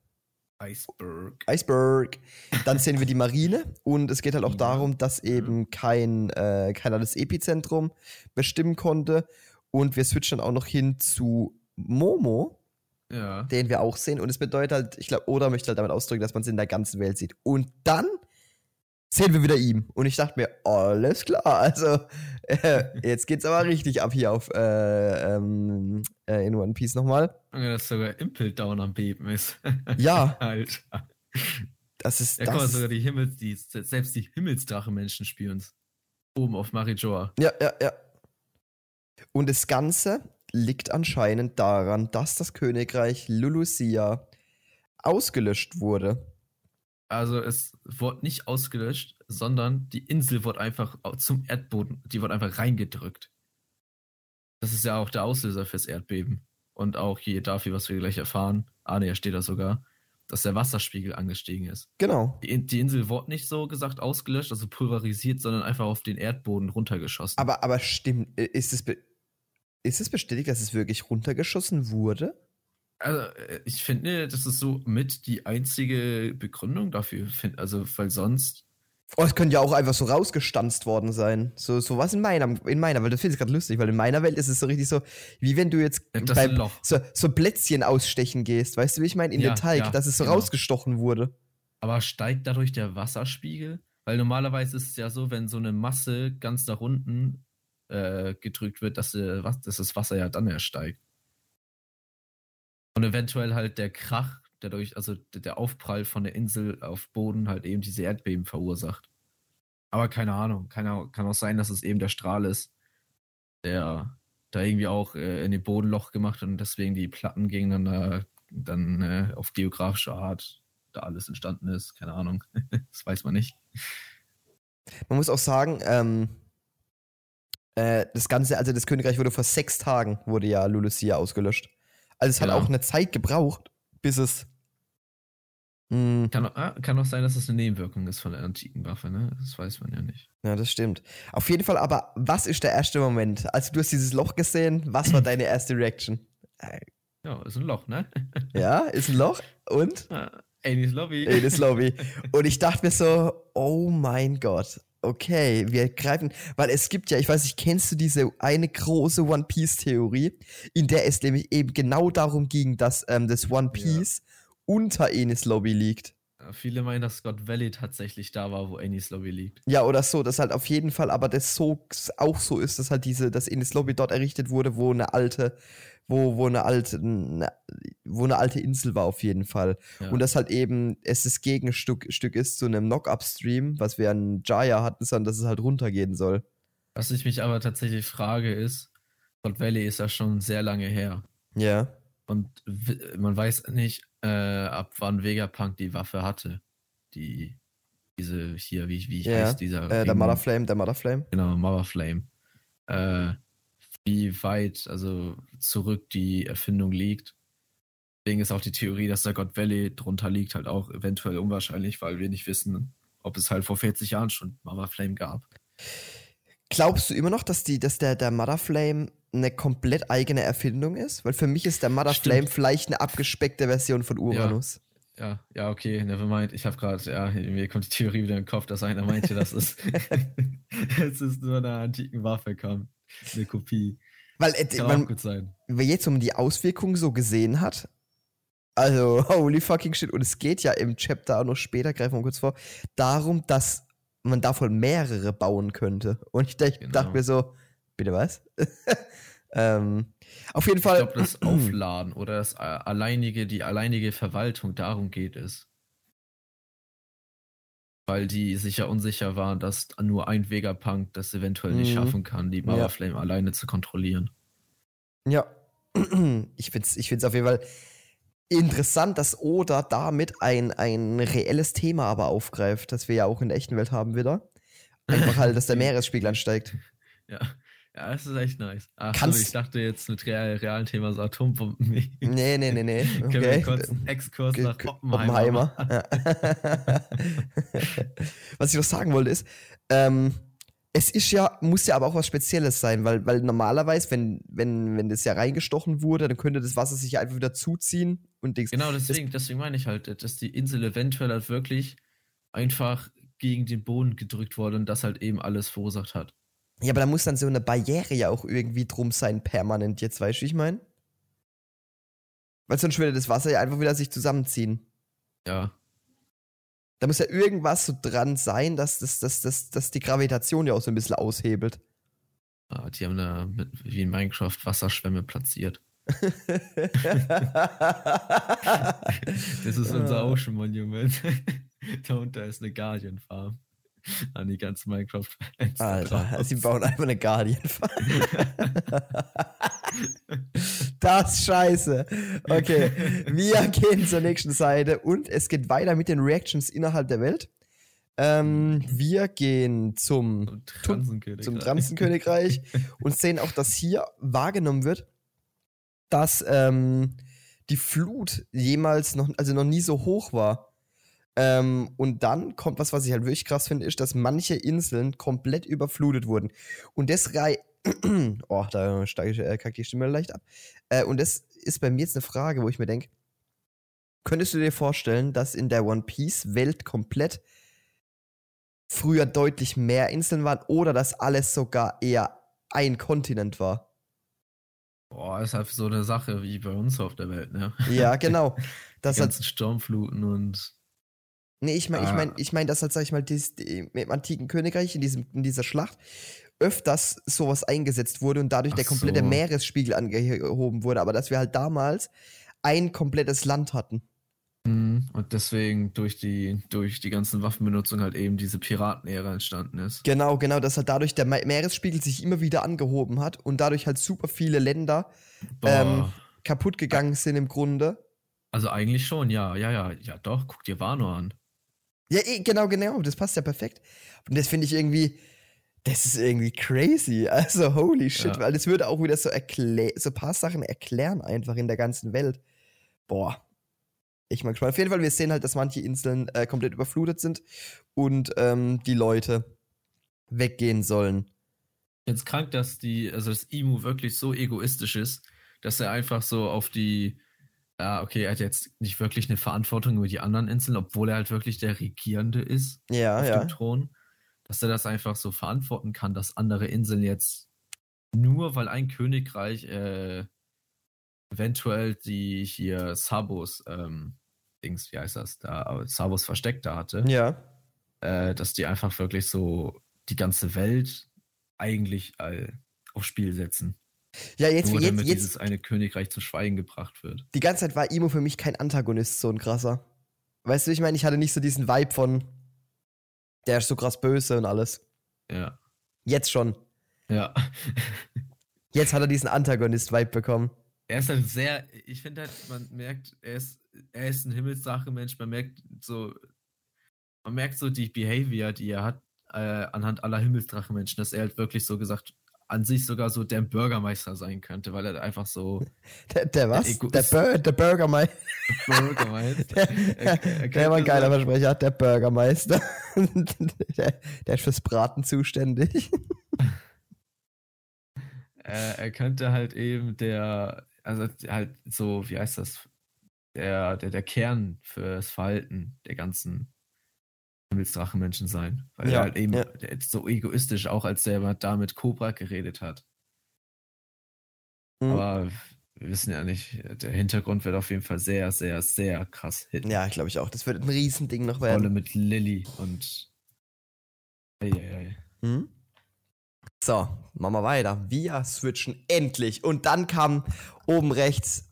Iceberg. Iceberg. Dann sehen wir die Marine und es geht halt auch Ja. darum, dass eben kein, äh, keiner das Epizentrum bestimmen konnte. Und wir switchen dann auch noch hin zu Momo, Ja. den wir auch sehen. Und es bedeutet halt, ich glaube, Oda möchte halt damit ausdrücken, dass man es in der ganzen Welt sieht. Und dann sehen wir wieder ihm. Und ich dachte mir, alles klar, also <laughs> äh, jetzt geht's aber richtig ab hier auf äh, ähm, äh, in One Piece nochmal. Ja, Dass sogar Impel down am Beben ist. <laughs> Ja, Alter. das ist. Mal, das sogar die Himmels, die, selbst die Himmelsdrache-Menschen spüren's. Oben auf Marijoa. Ja, ja, ja. Und das Ganze liegt anscheinend daran, dass das Königreich Lulusia ausgelöscht wurde. Also es wurde nicht ausgelöscht, sondern die Insel wurde einfach zum Erdboden, die wurde einfach reingedrückt. Das ist ja auch der Auslöser fürs Erdbeben. Und auch hier dafür, was wir gleich erfahren, ah ne, steht da sogar, dass der Wasserspiegel angestiegen ist. Genau. Die, die Insel wurde nicht so gesagt ausgelöscht, also pulverisiert, sondern einfach auf den Erdboden runtergeschossen. Aber, aber stimmt, ist es, ist es bestätigt, dass es wirklich runtergeschossen wurde? Also, äh, ich finde, das ist so mit die einzige Begründung dafür. Also, weil sonst. Oh, es könnte ja auch einfach so rausgestanzt worden sein. So, so was in meiner, in meiner Welt. Das finde ich gerade lustig, weil in meiner Welt ist es so richtig so, wie wenn du jetzt Das beim, so, so Plätzchen ausstechen gehst. Weißt du, wie ich meine? In Ja, den Teig, ja, dass es so genau. rausgestochen wurde. Aber steigt dadurch der Wasserspiegel? Weil normalerweise ist es ja so, wenn so eine Masse ganz nach unten äh, gedrückt wird, dass, äh, dass das Wasser ja dann erst steigt. Und eventuell halt der Krach, der durch, also der Aufprall von der Insel auf Boden halt eben diese Erdbeben verursacht. Aber keine Ahnung, kann, auch- kann auch sein, dass es eben der Strahl ist, der da irgendwie auch äh, in den Bodenloch gemacht hat und deswegen die Platten gegeneinander dann äh, auf geografische Art da alles entstanden ist. Keine Ahnung. <laughs> das weiß man nicht. Man muss auch sagen, ähm, äh, das Ganze, also das Königreich wurde vor sechs Tagen, wurde ja Lulusia ausgelöscht. Also es hat Ja. auch eine Zeit gebraucht, bis es. Mh, Kann, auch- kann auch sein, dass das eine Nebenwirkung ist von der antiken Waffe, ne? Das weiß man ja nicht. ja, das stimmt. Auf jeden Fall, aber was ist der erste Moment? Also du hast dieses Loch gesehen, was war <clears throat> deine erste Reaction? Ja, ist ein Loch, ne? <laughs> Ja, ist ein Loch und Ah, Amy's Lobby. das Lobby. <laughs> Und ich dachte mir so, oh mein Gott. Okay, wir greifen, weil es gibt ja, ich weiß nicht, kennst du diese eine große One Piece Theorie, in der es nämlich eben genau darum ging, dass ähm, das One Piece unter Enis Lobby liegt. Ja, Viele meinen, dass Scott Valley tatsächlich da war, wo Amy's Lobby liegt. Ja, oder so, dass halt auf jeden Fall, aber das so auch so ist, dass halt diese, dass Enis Lobby dort errichtet wurde, wo eine alte, wo, wo eine alte, wo eine alte Insel war auf jeden Fall. Ja. Und das halt eben, es das Gegenstück Stück ist zu einem Knock-Up-Stream, was wir an Jaya hatten, sondern dass es halt runtergehen soll. Was ich mich aber tatsächlich frage, ist, Scott Valley ist ja schon sehr lange her. Ja. Und man weiß nicht, äh, ab wann Vegapunk die Waffe hatte. Die, diese hier, wie, wie Ja, heißt dieser? Äh, der Ring? Mother Flame, der Mother Flame. Genau, Mother Flame. Äh, wie weit, also zurück die Erfindung liegt. Deswegen ist auch die Theorie, dass der God Valley drunter liegt, halt auch eventuell unwahrscheinlich, weil wir nicht wissen, ob es halt vor 40 Jahren schon Mother Flame gab. Glaubst du immer noch, dass, die, dass der, der Mother Flame eine komplett eigene Erfindung ist? Weil für mich ist der Mother Stimmt. Flame vielleicht eine abgespeckte Version von Uranus. Ja, ja, okay, nevermind. Ich habe gerade, ja, mir kommt die Theorie wieder in den Kopf, dass einer meinte, dass es, <laughs> <laughs> es ist nur eine antiken Waffe kam. Eine Kopie. Weil äh, man, gut sein. wer jetzt um die Auswirkungen so gesehen hat, also <laughs> holy fucking shit, und es geht ja im Chapter auch noch später, greifen wir kurz vor, darum, dass man davon mehrere bauen könnte. Und ich dacht, Genau. dachte mir so, bitte was? <laughs> ähm, auf jeden Ich Fall. glaube, das <clears throat> Aufladen oder das äh, alleinige, die alleinige Verwaltung, darum geht es. Weil die sich ja unsicher waren, dass nur ein Vegapunk das eventuell nicht Mhm. schaffen kann, die Mother Ja. Flame alleine zu kontrollieren. Ja, <clears throat> ich find's, ich find's auf jeden Fall interessant, dass Oda damit ein, ein reelles Thema aber aufgreift, das wir ja auch in der echten Welt haben wieder. Einfach halt, dass der <laughs> Meeresspiegel ansteigt. Ja, ja, das ist echt nice. Ach, so, Kannst- ich dachte jetzt mit real, realen Thema so Atombomben. Nee, nee, nee, nee. <laughs> Können wir Okay. kurz einen Exkurs Ge- nach Oppenheimer. Oppenheimer. Ja. <laughs> Was ich noch sagen wollte ist, ähm, Es ist ja, muss ja aber auch was Spezielles sein, weil, weil normalerweise, wenn, wenn, wenn das ja reingestochen wurde, dann könnte das Wasser sich ja einfach wieder zuziehen und Dings. Genau, deswegen, deswegen meine ich halt, dass die Insel eventuell halt wirklich einfach gegen den Boden gedrückt wurde und das halt eben alles verursacht hat. Ja, aber da muss dann so eine Barriere ja auch irgendwie drum sein, permanent jetzt, weißt du, wie ich meine? Weil sonst würde das Wasser ja einfach wieder sich zusammenziehen. Ja. Da muss ja irgendwas so dran sein, dass, das, dass, dass, dass die Gravitation ja auch so ein bisschen aushebelt. Ah, die haben da mit, wie in Minecraft Wasserschwämme platziert. <laughs> das ist unser Ocean Monument. Darunter ist eine Guardian Farm. <laughs> An die ganzen Minecraft-Fans. <laughs> Alter, sie bauen einfach eine Guardian Farm. <laughs> das ist scheiße. Okay, wir gehen zur nächsten Seite und es geht weiter mit den Reactions innerhalb der Welt. Ähm, wir gehen zum, zum Transenkönigreich und sehen auch, dass hier wahrgenommen wird, dass ähm, die Flut jemals noch, also noch nie so hoch war. Ähm, und dann kommt was, was ich halt wirklich krass finde, ist, dass manche Inseln komplett überflutet wurden. Und das rei <clears throat> oh, da steige ich, äh, kackt die Stimme leicht ab. Äh, und das ist bei mir jetzt eine Frage, wo ich mir denke, könntest du dir vorstellen, dass in der One Piece Welt komplett früher deutlich mehr Inseln waren oder dass alles sogar eher ein Kontinent war? Boah, ist halt so eine Sache wie bei uns auf der Welt, ne? Ja, <laughs> genau. Das die ganzen hat, Sturmfluten und. Nee, ich meine, ah. ich meine, ich meine, dass halt, sag ich mal, dies, die, im antiken Königreich in, diesem, in dieser Schlacht öfters sowas eingesetzt wurde und dadurch Ach der komplette so. Meeresspiegel angehoben wurde, aber dass wir halt damals ein komplettes Land hatten. Mhm. Und deswegen durch die, durch die ganzen Waffenbenutzung halt eben diese Piratenära entstanden ist. Genau, genau, dass halt dadurch der Meeresspiegel sich immer wieder angehoben hat und dadurch halt super viele Länder ähm, kaputt gegangen sind im Grunde. Also eigentlich schon, ja, ja, ja, ja, doch, guck dir Wano an. Ja, eh, genau, genau, das passt ja perfekt. Und das finde ich irgendwie, das ist irgendwie crazy. <laughs> Also, holy shit, ja. weil das würde auch wieder so so ein paar Sachen erklären einfach in der ganzen Welt. Boah, ich mag gespannt. Auf jeden Fall, wir sehen halt, dass manche Inseln äh, komplett überflutet sind und ähm, die Leute weggehen sollen. Jetzt krank, dass die, also das Imu wirklich so egoistisch ist, dass er einfach so auf die, ja, okay, er hat jetzt nicht wirklich eine Verantwortung über die anderen Inseln, obwohl er halt wirklich der Regierende ist ja, auf ja. dem Thron, dass er das einfach so verantworten kann, dass andere Inseln jetzt nur weil ein Königreich äh, eventuell die hier Sabos, ähm, Dings, wie heißt das, da, Sabos versteckt da hatte. Ja. Äh, dass die einfach wirklich so die ganze Welt eigentlich all aufs Spiel setzen. Ja, jetzt, Nur jetzt, damit jetzt, dieses eine Königreich zu Schweigen gebracht wird. Die ganze Zeit war Imo für mich kein Antagonist, so ein krasser. Weißt du, ich meine, ich hatte nicht so diesen Vibe von, der ist so krass böse und alles. Ja. Jetzt schon. Ja. <laughs> Jetzt hat er diesen Antagonist-Vibe bekommen er ist halt sehr, ich finde halt, man merkt, er ist, er ist ein Himmelsdrache-Mensch, man merkt so, man merkt so die Behavior, die er hat, äh, anhand aller Himmelsdrache-Menschen, dass er halt wirklich so gesagt, an sich sogar so der Bürgermeister sein könnte, weil er einfach so. <laughs> Der, der was? Der, Bur der Bürgermeister. Bürgermeister. <laughs> der, er der war ein geiler Versprecher, der Bürgermeister. <laughs> der, der ist fürs Braten zuständig. er könnte halt eben der also halt so, wie heißt das? Der, der, der Kern fürs Verhalten der ganzen Himmelsdrachenmenschen sein. Weil ja, er halt eben ja. so egoistisch, auch als der da mit Cobra geredet hat. Mhm. Aber wir wissen ja nicht, der Hintergrund wird auf jeden Fall sehr, sehr, sehr krass hitten. Ja, glaube ich auch. Das wird ein Riesending noch werden. Rolle mit Lilly und. Ei, ei, ei. Mhm. So, machen wir weiter. Wir switchen endlich. Und dann kam oben rechts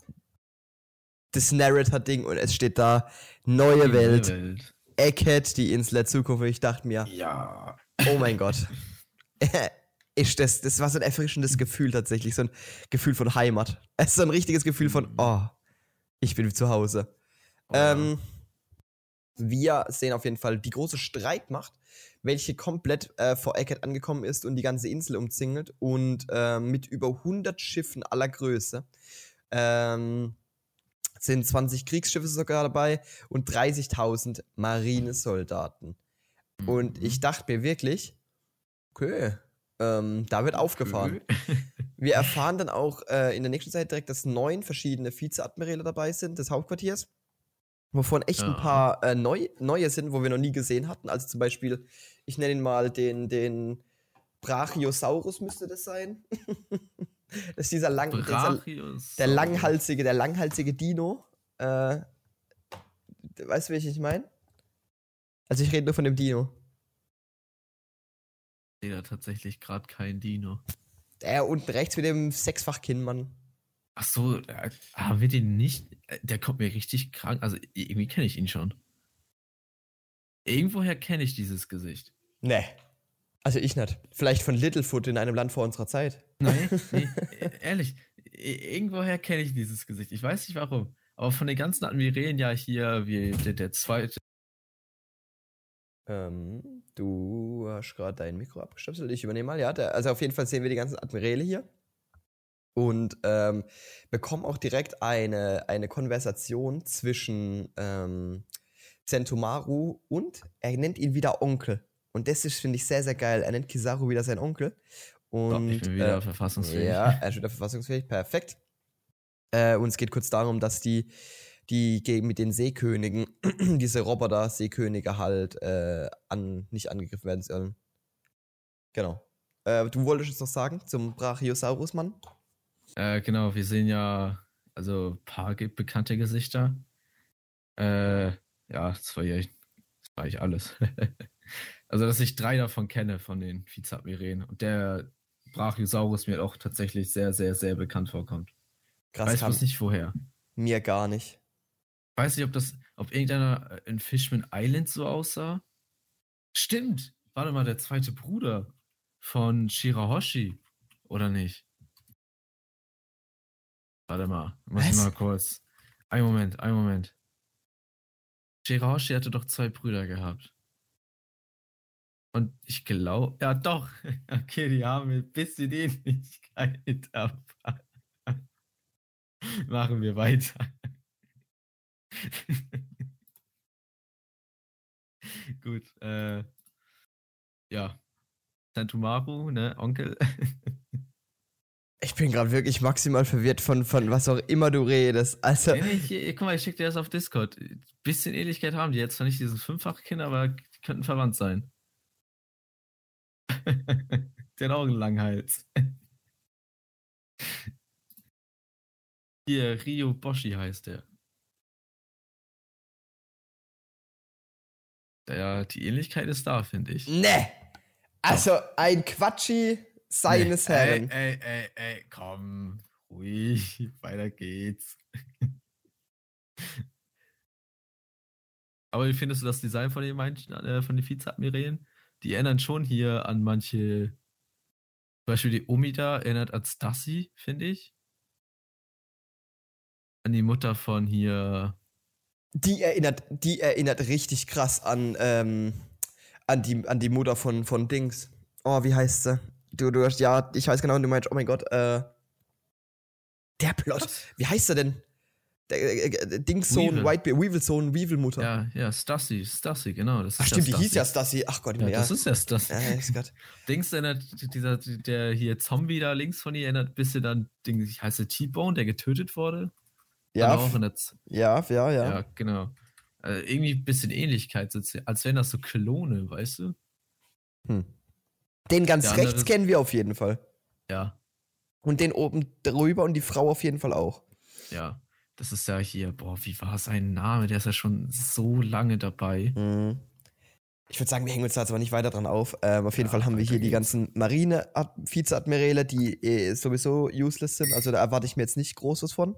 das Narrator-Ding und es steht da neue Welt. Welt. Eckhead, die Insel der Zukunft. Ich dachte mir, ja. Oh mein Gott. <laughs> ist das, das war so ein erfrischendes Gefühl tatsächlich, so ein Gefühl von Heimat. Es ist so ein richtiges Gefühl von, mhm. oh, ich bin zu Hause. Oh. Ähm, wir sehen auf jeden Fall die große Streitmacht welche komplett äh, vor Eckert angekommen ist und die ganze Insel umzingelt und äh, mit über 100 Schiffen aller Größe. Ähm, sind 20 Kriegsschiffe sogar dabei und 30.000 Marinesoldaten. Und mhm. ich dachte mir wirklich, Okay. Ähm, da wird aufgefahren. <laughs> Wir erfahren dann auch äh, in der nächsten Zeit direkt, dass neun verschiedene Vizeadmiräle dabei sind des Hauptquartiers. Wovon echt ein Ja. paar äh, neu, neue sind, wo wir noch nie gesehen hatten. Also zum Beispiel, ich nenne ihn mal den, den Brachiosaurus müsste das sein. <laughs> <laughs> das ist dieser lang, dieser, der langhalsige, der langhalsige Dino. Äh, weißt du, welchen ich meine? Also ich rede nur von dem Dino. Ich sehe da tatsächlich gerade kein Dino. Der unten rechts mit dem Sechsfach-Kinn, Mann. Ach so, äh, haben wir den nicht? Äh, Der kommt mir richtig krank. Also irgendwie kenne ich ihn schon. Irgendwoher kenne ich dieses Gesicht. Nee. Also ich nicht. Vielleicht von Littlefoot in einem Land vor unserer Zeit. Nein, <laughs> nee, e- ehrlich. e- Irgendwoher kenne ich dieses Gesicht. Ich weiß nicht warum. Aber von den ganzen Admirälen ja hier, wie der, der zweite. Ähm, du hast gerade dein Mikro abgestöpselt. Ich übernehme mal, ja. Der, also auf jeden Fall sehen wir die ganzen Admiräle hier. Und ähm, bekommen auch direkt eine, eine Konversation zwischen ähm, Sentomaru und er nennt ihn wieder Onkel. Und das ist, finde ich, sehr, sehr geil. Er nennt Kizaru wieder sein Onkel. Doch, Und, ich bin wieder äh, verfassungsfähig. Ja, er ist wieder verfassungsfähig, perfekt. Äh, und es geht kurz darum, dass die, die gegen mit den Seekönigen, <clears throat> diese Roboter-Seekönige halt äh, an, nicht angegriffen werden sollen. Genau. Äh, du wolltest es noch sagen zum Brachiosaurus-Mann? Äh, genau, wir sehen ja also ein paar bekannte Gesichter. Äh, ja, das war ja das war ich alles. <laughs> also, dass ich drei davon kenne, von den Vizeadmirälen. Und der Brachiosaurus mir auch tatsächlich sehr, sehr, sehr bekannt vorkommt. Krass, Weiß bloß nicht woher. mir gar nicht. Weiß nicht, ob das, ob irgendeiner in Fishman Island so aussah. Stimmt. Warte mal, der zweite Bruder von Shirahoshi. Oder nicht? Warte mal. Muss ich mal kurz. Ein Moment, ein Moment. Shirahoshi hatte doch zwei Brüder gehabt. Und ich glaube, ja doch. <laughs> Okay, die haben ein bisschen Ähnlichkeit, aber <laughs> machen wir weiter. <laughs> Gut, äh, ja. Santomaru, ne, Onkel. Ich bin gerade wirklich maximal verwirrt von, von was auch immer du redest. Also, nee, nee, hier, guck mal, ich schick dir das auf Discord. Bisschen Ähnlichkeit haben die jetzt zwar nicht dieses Fünffachkind, aber die könnten verwandt sein. <laughs> Der hat auch einen langen Hals. Hier, Rio Boshi heißt der. Ja, die Ähnlichkeit ist da, finde ich. ne! Also, ein Quatschi seines Nee, Herren. Ey, ey, ey, ey, komm, ruhig, weiter geht's. <laughs> Aber wie findest du das Design von den, manchen, äh, von den Vizeadmirälen? Die erinnern schon hier an manche, zum Beispiel die Omida erinnert an Stassi, finde ich. An die Mutter von hier, Die erinnert, die erinnert richtig krass an, ähm, an, die, an die Mutter von, von Dings. Oh, wie heißt sie? Du, du hast, ja, ich weiß genau, du meinst, oh mein Gott, äh, der Plot. Wie heißt er denn? Äh, äh, Dings Sohn, Weevil. Whitebeard, Weevil Sohn, Weevil Mutter. ja, ja, Stassi, Stassi, genau. Das ist Ach stimmt, die hieß ja Stassi. Ach Gott, Ja, ja. das ist ja Stassi. ja. Dings erinnert, dieser, der hier Zombie da links von ihr erinnert ein bisschen an, Ding, ich heiße T-Bone, der getötet wurde. Ja, auch in der Z ja, ja, ja, ja. genau. Also irgendwie ein bisschen Ähnlichkeit, als wären das so Klone, weißt du? Hm. Den ganz Der rechts kennen wir auf jeden Fall. Ja, Und den oben drüber und die Frau auf jeden Fall auch. ja. Das ist ja hier, boah, wie war sein Name? Der ist ja schon so lange dabei. Mhm. Ich würde sagen, wir hängen uns da jetzt aber nicht weiter dran auf. Ähm, auf jeden Ja, Fall haben wir hier die ganzen Marine-Vizeadmiräle, die eh sowieso useless sind. Also da erwarte ich mir jetzt nicht Großes von.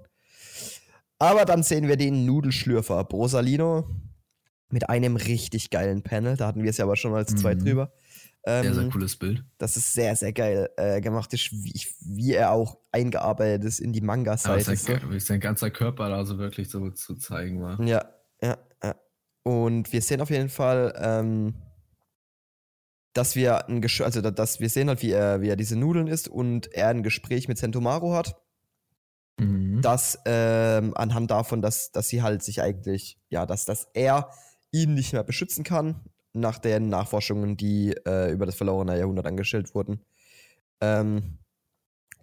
Aber dann sehen wir den Nudelschlürfer Brosalino mit einem richtig geilen Panel. Da hatten wir es ja aber schon als zwei Mhm. drüber. Sehr, sehr Ähm, cooles Bild. Das ist sehr, sehr geil äh, gemacht, ist, wie, wie er auch eingearbeitet ist in die Manga-Seite. sein, so. wie sein ganzer Körper da so wirklich so zu zeigen war. Ja, ja, ja. Und wir sehen auf jeden Fall, ähm, dass wir ein Gesch also da- dass wir sehen halt, wie er, wie er diese Nudeln isst und er ein Gespräch mit Sentomaru hat, Mhm. das ähm, anhand davon, dass, dass sie halt sich eigentlich, ja, dass, dass er ihn nicht mehr beschützen kann, nach den Nachforschungen, die äh, über das verlorene Jahrhundert angestellt wurden. Ähm,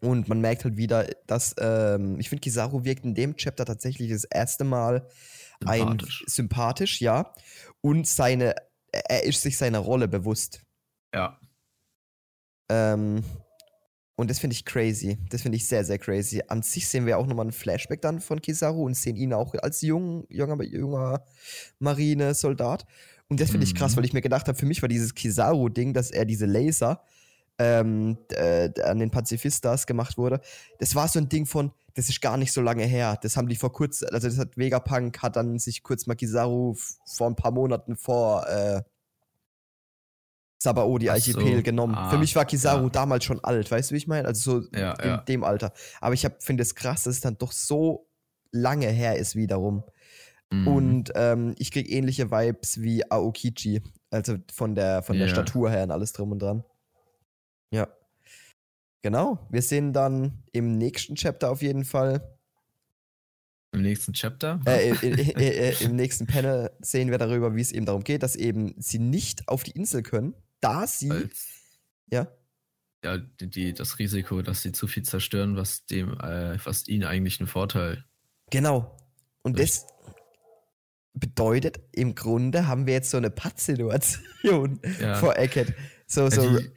und man merkt halt wieder, dass ähm, ich finde, Kizaru wirkt in dem Chapter tatsächlich das erste Mal sympathisch. ein sympathisch, ja. Und seine, er ist sich seiner Rolle bewusst. Ja. Ähm, und das finde ich crazy. Das finde ich sehr, sehr crazy. An sich sehen wir auch nochmal ein Flashback dann von Kizaru und sehen ihn auch als jung, junger, junger Marinesoldat. Und das finde ich krass, mhm. weil ich mir gedacht habe, für mich war dieses Kizaru-Ding, dass er diese Laser ähm, äh, an den Pazifistas gemacht wurde, das war so ein Ding von, das ist gar nicht so lange her. Das haben die vor kurz, also das hat Vegapunk hat dann sich kurz mal Kizaru vor ein paar Monaten vor äh, Sabaody Archipel so. genommen. Ah, Für mich war Kizaru ja. damals schon alt, weißt du, wie ich meine? Also so ja, in ja. dem Alter. Aber ich finde es krass, dass es dann doch so lange her ist wiederum. Mhm. Und ähm, ich kriege ähnliche Vibes wie Aokichi. Also von der, von der Statur her und alles drum und dran. Ja. Genau. Wir sehen dann im nächsten Chapter auf jeden Fall. Im nächsten Chapter? Äh, äh, äh, Im nächsten Panel sehen wir darüber, wie es eben darum geht, dass eben sie nicht auf die Insel können, da sie. Als, ja. Ja, die, die, das Risiko, dass sie zu viel zerstören, was dem, äh, was ihnen eigentlich einen Vorteil. Genau. Und das bedeutet, im Grunde haben wir jetzt so eine Pattsituation ja. vor Eckett. So, so. Die,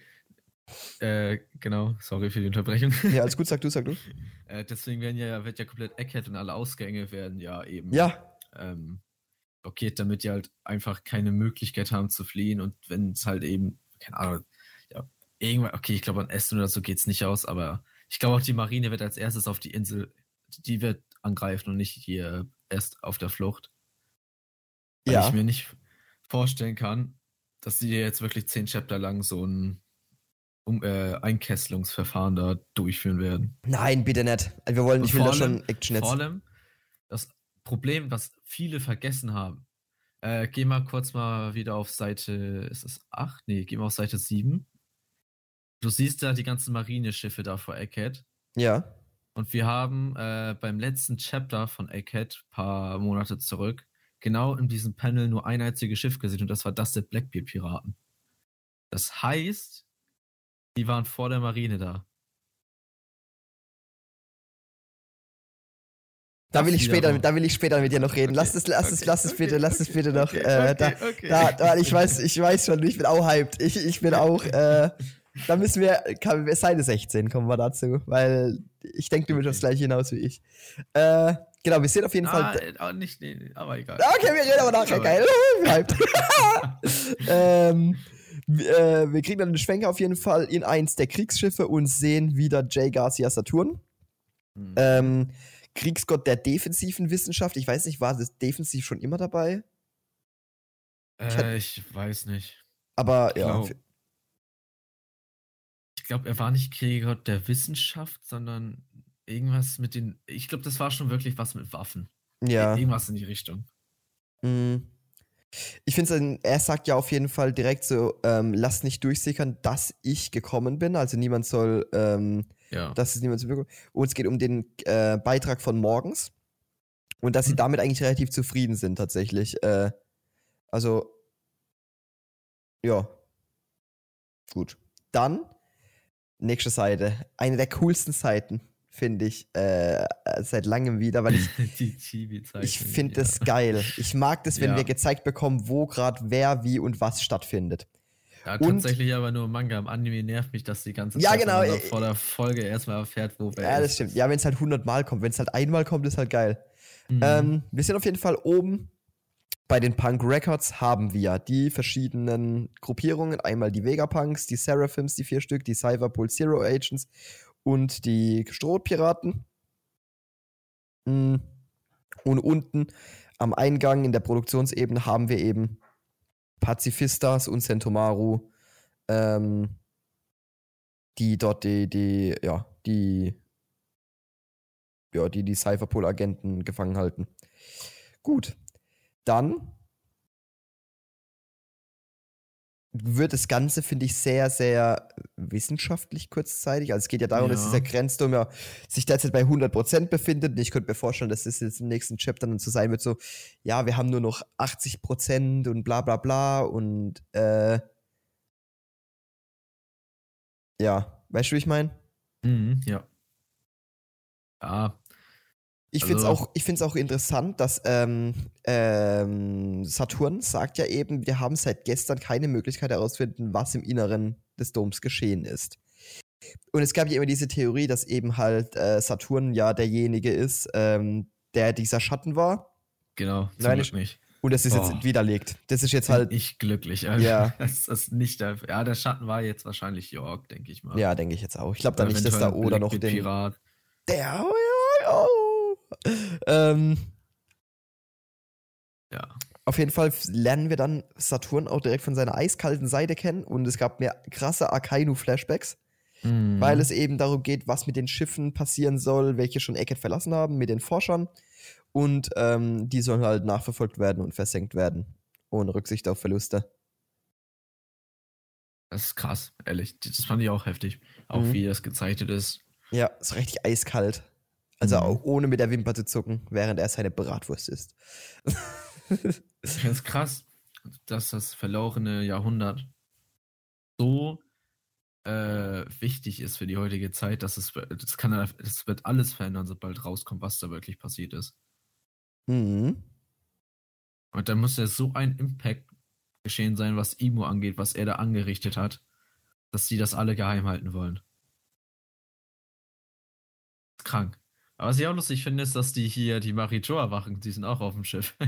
äh, genau, sorry für die Unterbrechung. Ja, alles gut, sag du, sag du. <laughs> Äh, deswegen werden ja, wird ja komplett Eckhead und alle Ausgänge werden ja eben ja. Ähm, blockiert, damit die halt einfach keine Möglichkeit haben zu fliehen und wenn es halt eben, keine Ahnung, ja, irgendwann, okay, ich glaube an Essen oder so geht es nicht aus, aber ich glaube auch die Marine wird als erstes auf die Insel, die wird angreifen und nicht hier erst auf der Flucht. Weil ja. ich mir nicht vorstellen kann, dass die jetzt wirklich zehn Chapter lang so ein um, äh, Einkesselungsverfahren da durchführen werden. Nein, bitte nicht. Wir wollen, ich will da schon Action jetzt. Vor allem das Problem, was viele vergessen haben. Äh, geh mal kurz mal wieder auf Seite, ist es 8? Nee, geh mal auf Seite 7. Du siehst da die ganzen Marineschiffe da vor Egghead. Ja. Und wir haben äh, beim letzten Chapter von Egghead, paar Monate zurück, genau in diesem Panel nur ein einziges Schiff gesehen und das war das der Blackbeard-Piraten. Das heißt, die waren vor der Marine da. Da will, ich später, da will ich später mit dir noch reden. Lass es, lass okay, es, lass es bitte, lass es bitte noch. Äh, da, da, da, ich weiß, ich weiß schon, ich bin auch hyped. Ich, ich bin auch, äh, da müssen wir, kann, Seite 16 kommen wir dazu, weil ich denke, du willst das gleiche hinaus wie ich. Äh, genau, wir sehen auf jeden ah, Fall. Ah, nicht, nee, aber egal. Okay, wir reden aber nachher, geil. hyped. <laughs> <laughs> ähm, äh, wir kriegen dann einen Schwenker auf jeden Fall in eins der Kriegsschiffe und sehen wieder J. Garcia Saturn. Mhm. Ähm, Kriegsgott der defensiven Wissenschaft. Ich weiß nicht, war das defensiv schon immer dabei? Äh, ich, ich weiß nicht. Aber ich ja. Ich glaube, er war nicht Kriegsgott der Wissenschaft, sondern irgendwas mit den. Ich glaube, das war schon wirklich was mit Waffen. Ja. Irgendwas in die Richtung. Mhm. Ich finde, er sagt ja auf jeden Fall direkt so, ähm, lass nicht durchsickern, dass ich gekommen bin. Also niemand soll, ähm, ja. dass es niemand zu bekommen. Und es geht um den äh, Beitrag von morgens. Und dass mhm. sie damit eigentlich relativ zufrieden sind, tatsächlich. Äh, also, ja. Gut. Dann, nächste Seite. Eine der coolsten Seiten finde ich, äh, seit langem wieder, weil ich, <laughs> ich finde ja. das geil. Ich mag das, wenn ja. wir gezeigt bekommen, wo gerade wer, wie und was stattfindet. Ja, und, tatsächlich aber nur Manga. Im Anime nervt mich, dass die ganze Zeit ja, genau. vor der Folge erstmal erfährt, wo wer Ja, das stimmt. Ja, wenn es halt 100 Mal kommt. Wenn es halt einmal kommt, ist halt geil. Mhm. Ähm, wir sind auf jeden Fall oben. Bei den Punk Records haben wir die verschiedenen Gruppierungen. Einmal die Vegapunks, die Seraphims, die vier Stück, die Cyberpol Zero Agents und die Strohpiraten. Mm. Und unten am Eingang in der Produktionsebene haben wir eben Pazifistas und Sentomaru, ähm, die dort die, die, ja, die, ja, die, die Cypherpol-Agenten gefangen halten. Gut. Dann wird das Ganze, finde ich, sehr, sehr wissenschaftlich kurzzeitig. Also es geht ja darum, dass Ja. dieser Grenzsturm ja sich derzeit bei 100% befindet. Und ich könnte mir vorstellen, dass das jetzt im nächsten Chapter dann so sein wird, so, ja, wir haben nur noch 80% und bla bla bla und äh, ja, weißt du, wie ich meine? Mhm, ja. Ja, Ich finde es Also- auch, ich find's auch interessant, dass ähm, ähm, Saturn sagt ja eben, wir haben seit gestern keine Möglichkeit herauszufinden, was im Inneren des Doms geschehen ist. Und es gab ja immer diese Theorie, dass eben halt äh, Saturn ja derjenige ist, ähm, der dieser Schatten war. genau. Zum Nein, Glück ich- nicht. Und das ist Oh. jetzt widerlegt. Das ist jetzt halt, ich glücklich. Ja. <laughs> Das ist nicht der, ja, der Schatten war jetzt wahrscheinlich York, denke ich mal. ja, denke ich jetzt auch. Ich glaube da Oder nicht, dass da Black noch den. Pirat. Der, oh, ja, oh. <laughs> Ähm, Ja. Auf jeden Fall lernen wir dann Saturn auch direkt von seiner eiskalten Seite kennen und es gab mir krasse Akainu-Flashbacks, Mhm. weil es eben darum geht, was mit den Schiffen passieren soll, welche schon Eckert verlassen haben, mit den Forschern und ähm, die sollen halt nachverfolgt werden und versenkt werden, ohne Rücksicht auf Verluste. Das ist krass, ehrlich. Das fand ich auch heftig. Auch Mhm. wie das gezeichnet ist. Ja, ist richtig eiskalt. Also Mhm. auch ohne mit der Wimper zu zucken, während er seine Bratwurst isst. Ich finde es krass, dass das verlorene Jahrhundert so äh, wichtig ist für die heutige Zeit, dass es das kann das wird alles verändern, sobald rauskommt, was da wirklich passiert ist. mhm. Und da muss ja so ein Impact geschehen sein, was Imo angeht, was er da angerichtet hat, dass sie das alle geheim halten wollen. Ist krank. Aber was ich auch lustig finde, ist, dass die hier, die Marijoa wachen, die sind auch auf dem Schiff. <laughs>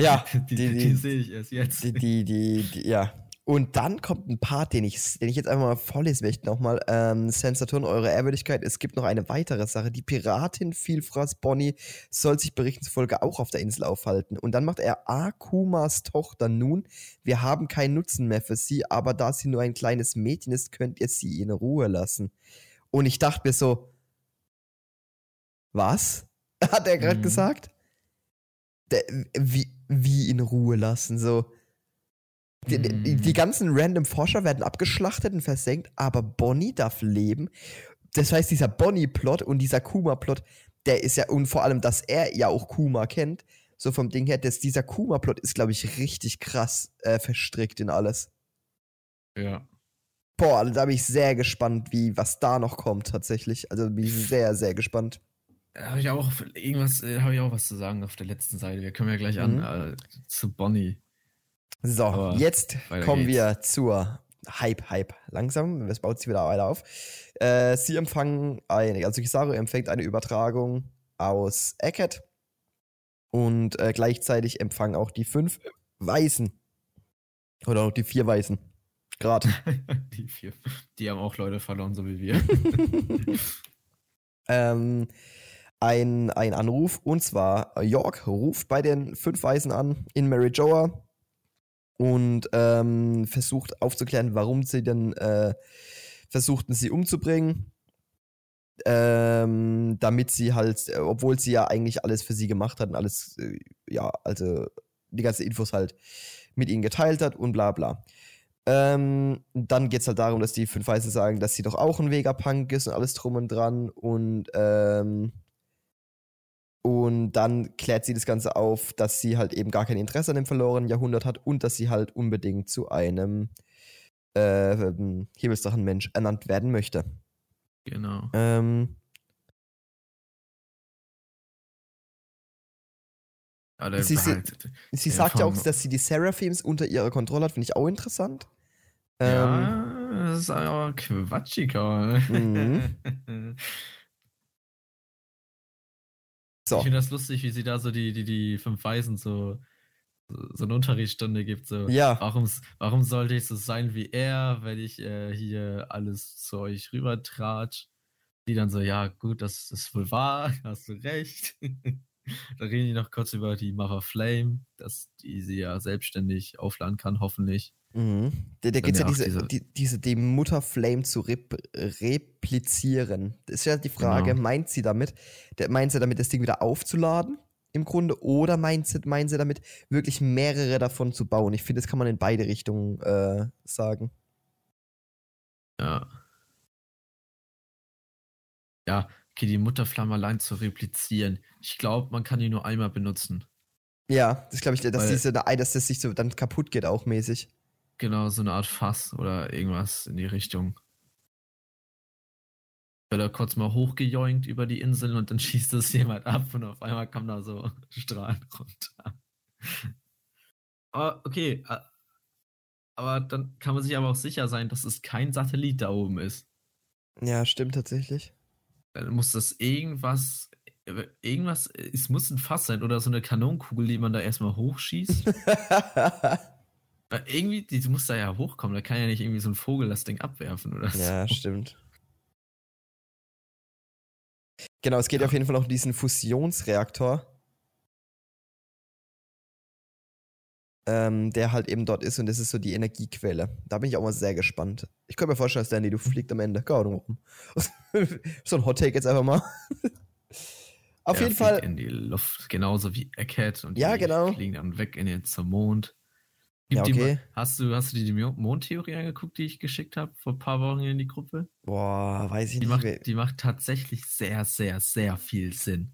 Ja, die, die- die, sehe ich erst jetzt. Die, die, die, ja. Und dann kommt ein Part, den ich, den ich jetzt einfach mal vorlesen möchte nochmal. Ähm, Sensaturn, eure Ehrwürdigkeit, es gibt noch eine weitere Sache. Die Piratin Vielfraß Bonnie soll sich berichten zufolge auch auf der Insel aufhalten. Und dann macht er Akumas Tochter nun. Wir haben keinen Nutzen mehr für sie, aber da sie nur ein kleines Mädchen ist, könnt ihr sie in Ruhe lassen. Und ich dachte mir so, was? <laughs> Hat er gerade Mhm. gesagt? Der, wie, wie in Ruhe lassen, so. Die, die, die Mhm. ganzen random Forscher werden abgeschlachtet und versenkt, aber Bonnie darf leben. Das heißt, dieser Bonnie-Plot und dieser Kuma-Plot, der ist ja, und vor allem, dass er ja auch Kuma kennt, so vom Ding her, dass dieser Kuma-Plot ist, glaube ich, richtig krass äh, verstrickt in alles. Ja. Boah, also da bin ich sehr gespannt, wie, was da noch kommt, tatsächlich. Also bin ich sehr, sehr gespannt. Habe ich auch irgendwas, äh, habe ich auch was zu sagen auf der letzten Seite. Wir kommen ja gleich Mhm. an äh, zu Bonnie. So, Aber jetzt kommen geht's. wir zur Hype, Hype. Langsam, es baut sich wieder weiter auf. Äh, sie empfangen eine, also Kizaru empfängt eine Übertragung aus Eckert und äh, gleichzeitig empfangen auch die fünf Weißen. Oder auch die vier Weißen. Gerade. <laughs> die vier. Die haben auch Leute verloren, so wie wir. <laughs> ähm, ein, ein Anruf und zwar York ruft bei den fünf Weißen an in Marijoa und ähm, versucht aufzuklären, warum sie denn äh, versuchten, sie umzubringen. Ähm, damit sie halt, obwohl sie ja eigentlich alles für sie gemacht hatten, alles, äh, ja, also die ganzen Infos halt mit ihnen geteilt hat und bla bla. Ähm, dann geht es halt darum, dass die fünf Weißen sagen, dass sie doch auch ein Vegapunk ist und alles drum und dran und ähm, und dann klärt sie das Ganze auf, dass sie halt eben gar kein Interesse an dem verlorenen Jahrhundert hat und dass sie halt unbedingt zu einem äh, ähm, Himmelsdrachenmensch ernannt werden möchte. genau. Ähm, der Sie- sie- sie sagt ja auch, dass sie die Seraphims unter ihrer Kontrolle hat, finde ich auch interessant. Ähm, ja, das ist aber quatschig, Karl. Mhm. <laughs> so. Ich finde das lustig, wie sie da so die, die, die fünf Weisen so, so, eine Unterrichtsstunde gibt. So, Ja. warum, warum sollte ich so sein wie er, wenn ich äh, hier alles zu euch rübertratsch? Die dann so, ja, gut, das ist wohl wahr, <laughs> hast du recht. <laughs> <laughs> dann reden die noch kurz über die Mother Flame, dass die sie ja selbstständig aufladen kann, hoffentlich. Mhm. Da, da geht es ja diese, diese- die, diese, die Mutterflame zu rep replizieren. Das ist ja die Frage, Genau. meint sie damit, der, meint sie damit, das Ding wieder aufzuladen? im Grunde oder meint sie, meinen sie damit wirklich mehrere davon zu bauen? Ich finde, das kann man in beide Richtungen äh, sagen. Ja. Ja, okay, die Mutterflamme allein zu replizieren. Ich glaube, man kann die nur einmal benutzen. Ja, das glaube ich, dass, Weil- diese, dass das sich so dann kaputt geht auch mäßig. Genau, so eine Art Fass oder irgendwas in die Richtung. Wird er kurz mal hochgejoinkt über die Insel und dann <laughs> schießt es jemand ab und auf einmal kommen da so Strahlen runter. <laughs> Aber okay, aber dann kann man sich aber auch sicher sein, dass es kein Satellit da oben ist. Ja, stimmt tatsächlich. Dann muss das irgendwas, äh, irgendwas, es muss ein Fass sein oder so eine Kanonenkugel, die man da erstmal hochschießt. <laughs> Weil irgendwie, die muss da ja hochkommen, da kann ja nicht irgendwie so ein Vogel das Ding abwerfen oder so. ja, stimmt. Genau, es geht Ja. auf jeden Fall noch um diesen Fusionsreaktor. Ähm, der halt eben dort ist und das ist so die Energiequelle. Da bin ich auch mal sehr gespannt. Ich könnte mir vorstellen, die Luft fliegt am Ende. Keine Ahnung <laughs> so ein Hot Take jetzt einfach mal. <laughs> auf Der jeden Fall. In die Luft, genauso wie Eckhead und Ja, die genau. fliegen dann weg in den zum Mond. Ja, die okay. mal- hast, du, hast du dir die Mo- Mondtheorie angeguckt, die ich geschickt habe vor ein paar Wochen in die Gruppe? Boah, weiß ich Die nicht. macht, die macht tatsächlich sehr, sehr, sehr viel Sinn.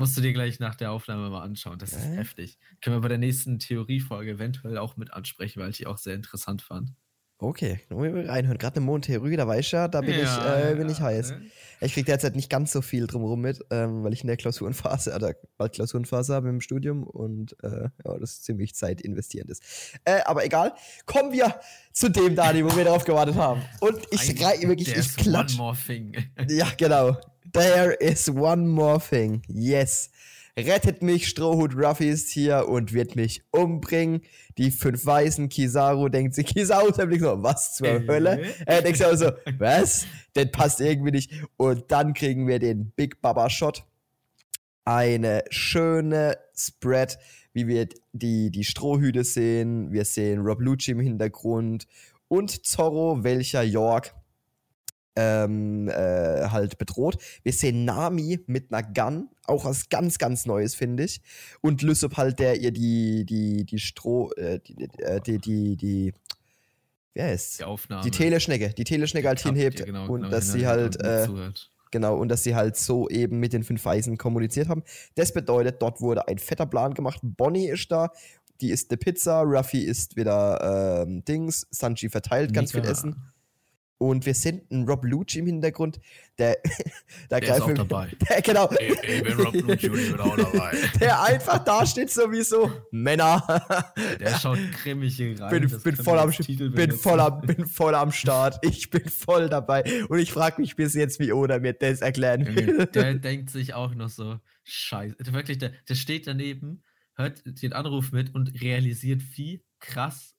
Musst du dir gleich nach der Aufnahme mal anschauen. Das ist Äh? heftig. Können wir bei der nächsten Theoriefolge eventuell auch mit ansprechen, weil ich die auch sehr interessant fand. Okay, nur mal reinhören. Gerade eine Mondtheorie, da weiß ich ja, da bin, ich, äh, bin ich heiß. ne? Ich krieg derzeit nicht ganz so viel drumherum mit, ähm, weil ich in der Klausurenphase, oder bald Klausurenphase habe im Studium und äh, ja, das ziemlich zeitinvestierend ist. Äh, aber egal, kommen wir zu dem Dani, wo wir darauf gewartet haben. Und ich schrei wirklich, ich klatsch. One more thing. Ja, genau. There is one more thing. Yes. Rettet mich, Strohhut Ruffy ist hier und wird mich umbringen. Die fünf Weißen, Kizaru denkt sich, <laughs> Kizaru der Blick so, was zur Äh? Hölle? Er denkt sich so, was? Das passt irgendwie nicht. Und dann kriegen wir den Big Baba Shot. Eine schöne Spread, wie wir die, die Strohhüte sehen. Wir sehen Rob Lucci im Hintergrund und Zorro, welcher York ähm, äh, halt bedroht. Wir sehen Nami mit einer Gun, auch was ganz, ganz Neues, finde ich. Und Lysop halt, der ihr die, die, die Stroh, äh, die, äh, die, die, die, wie heißt Die Aufnahme. die Teleschnecke, die Teleschnecke halt Klappt, hinhebt die genau- und genau dass sie halt, und äh, genau, und dass sie halt so eben mit den fünf Weisen kommuniziert haben. Das bedeutet, dort wurde ein fetter Plan gemacht. Bonnie ist da, die isst eine Pizza, Ruffy isst wieder ähm, Dings, Sanji verteilt ganz viel Mika, Essen. Und wir sind ein Rob Lucci im Hintergrund, der, da <laughs> Der ist auch dabei. <laughs> Der, genau. Ich, ich bin Rob Lucci und ich bin auch dabei. <laughs> Der einfach da steht sowieso. Männer. Der schaut grimmig hier rein. bin, bin, voll am, Titel bin, voll am, bin voll am Start. Ich bin voll dabei. Und ich frage mich bis jetzt, wie Oda mir das erklären will. Der denkt sich auch noch so, scheiße. Der, wirklich, der, der steht daneben, hört den Anruf mit und realisiert, wie krass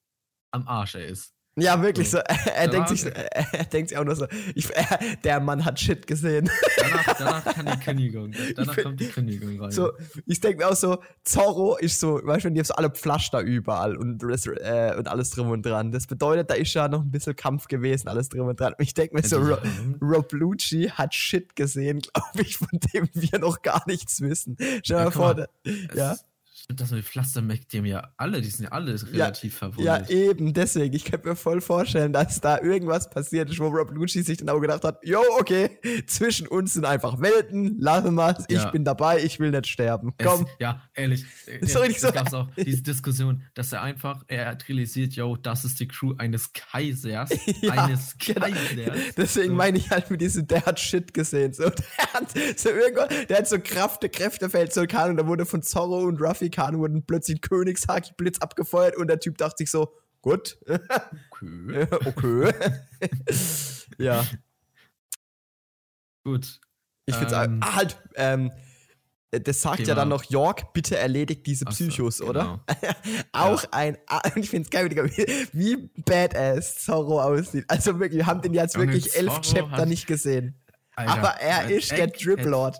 am Arsch er ist. Ja, wirklich so. Er, <laughs> er denkt sich, so- er, denkt sich auch nur so, ich, er, der Mann hat Shit gesehen. Danach, <laughs> danach kann die Kündigung. Danach find- kommt die Kündigung rein. So, ich denke mir auch so, Zorro ist so, weißt du, die haben so alle Pflaster überall und, äh, und alles drum und dran. Das bedeutet, da ist ja noch ein bisschen Kampf gewesen, alles drum und dran. Und ich denke mir so, Ro Rob Lucci hat Shit gesehen, <laughs> glaube ich, von dem wir noch gar nichts wissen. Stell dir Ja, mal vor, da- Es ja. Stimmt, das mit Pflastermeck, die haben ja alle, die sind ja alle relativ Ja, verwundet. eben, deswegen. Ich könnte mir voll vorstellen, dass da irgendwas passiert ist, wo Rob Lucci sich dann auch gedacht hat, yo, okay, zwischen uns sind einfach Welten, wir Ich Ja. bin dabei, ich will nicht sterben. Es- Komm. ja, ehrlich. <laughs> äh, Ist doch nicht es so- gab auch diese Diskussion, dass er einfach, er hat realisiert, yo, das ist die Crew eines Kaisers. <laughs> Ja, eines genau. Kaisers. Deswegen So. meine ich halt mit diesem, der hat Shit gesehen. So, <laughs> der hat so irgendwann, der hat so Kraft, Kräftefeld, so keine Ahnung, da wurde von Zorro und Ruffy Khan wurden plötzlich Königshaki-Blitz abgefeuert und der Typ dachte sich so, gut, Okay. <laughs> okay. <laughs> ja, Gut. ich find's Ähm. ah, halt, ähm, das sagt ja Thema- dann noch York, bitte erledigt diese Ach so, Psychos, oder? genau. <laughs> Auch ein, ah, ich find's geil, Digga, wie, badass Zorro aussieht. Also wirklich, wir haben den jetzt Junge, wirklich elf Zorro Chapter nicht gesehen. Alter, Aber er ist der Drip Lord.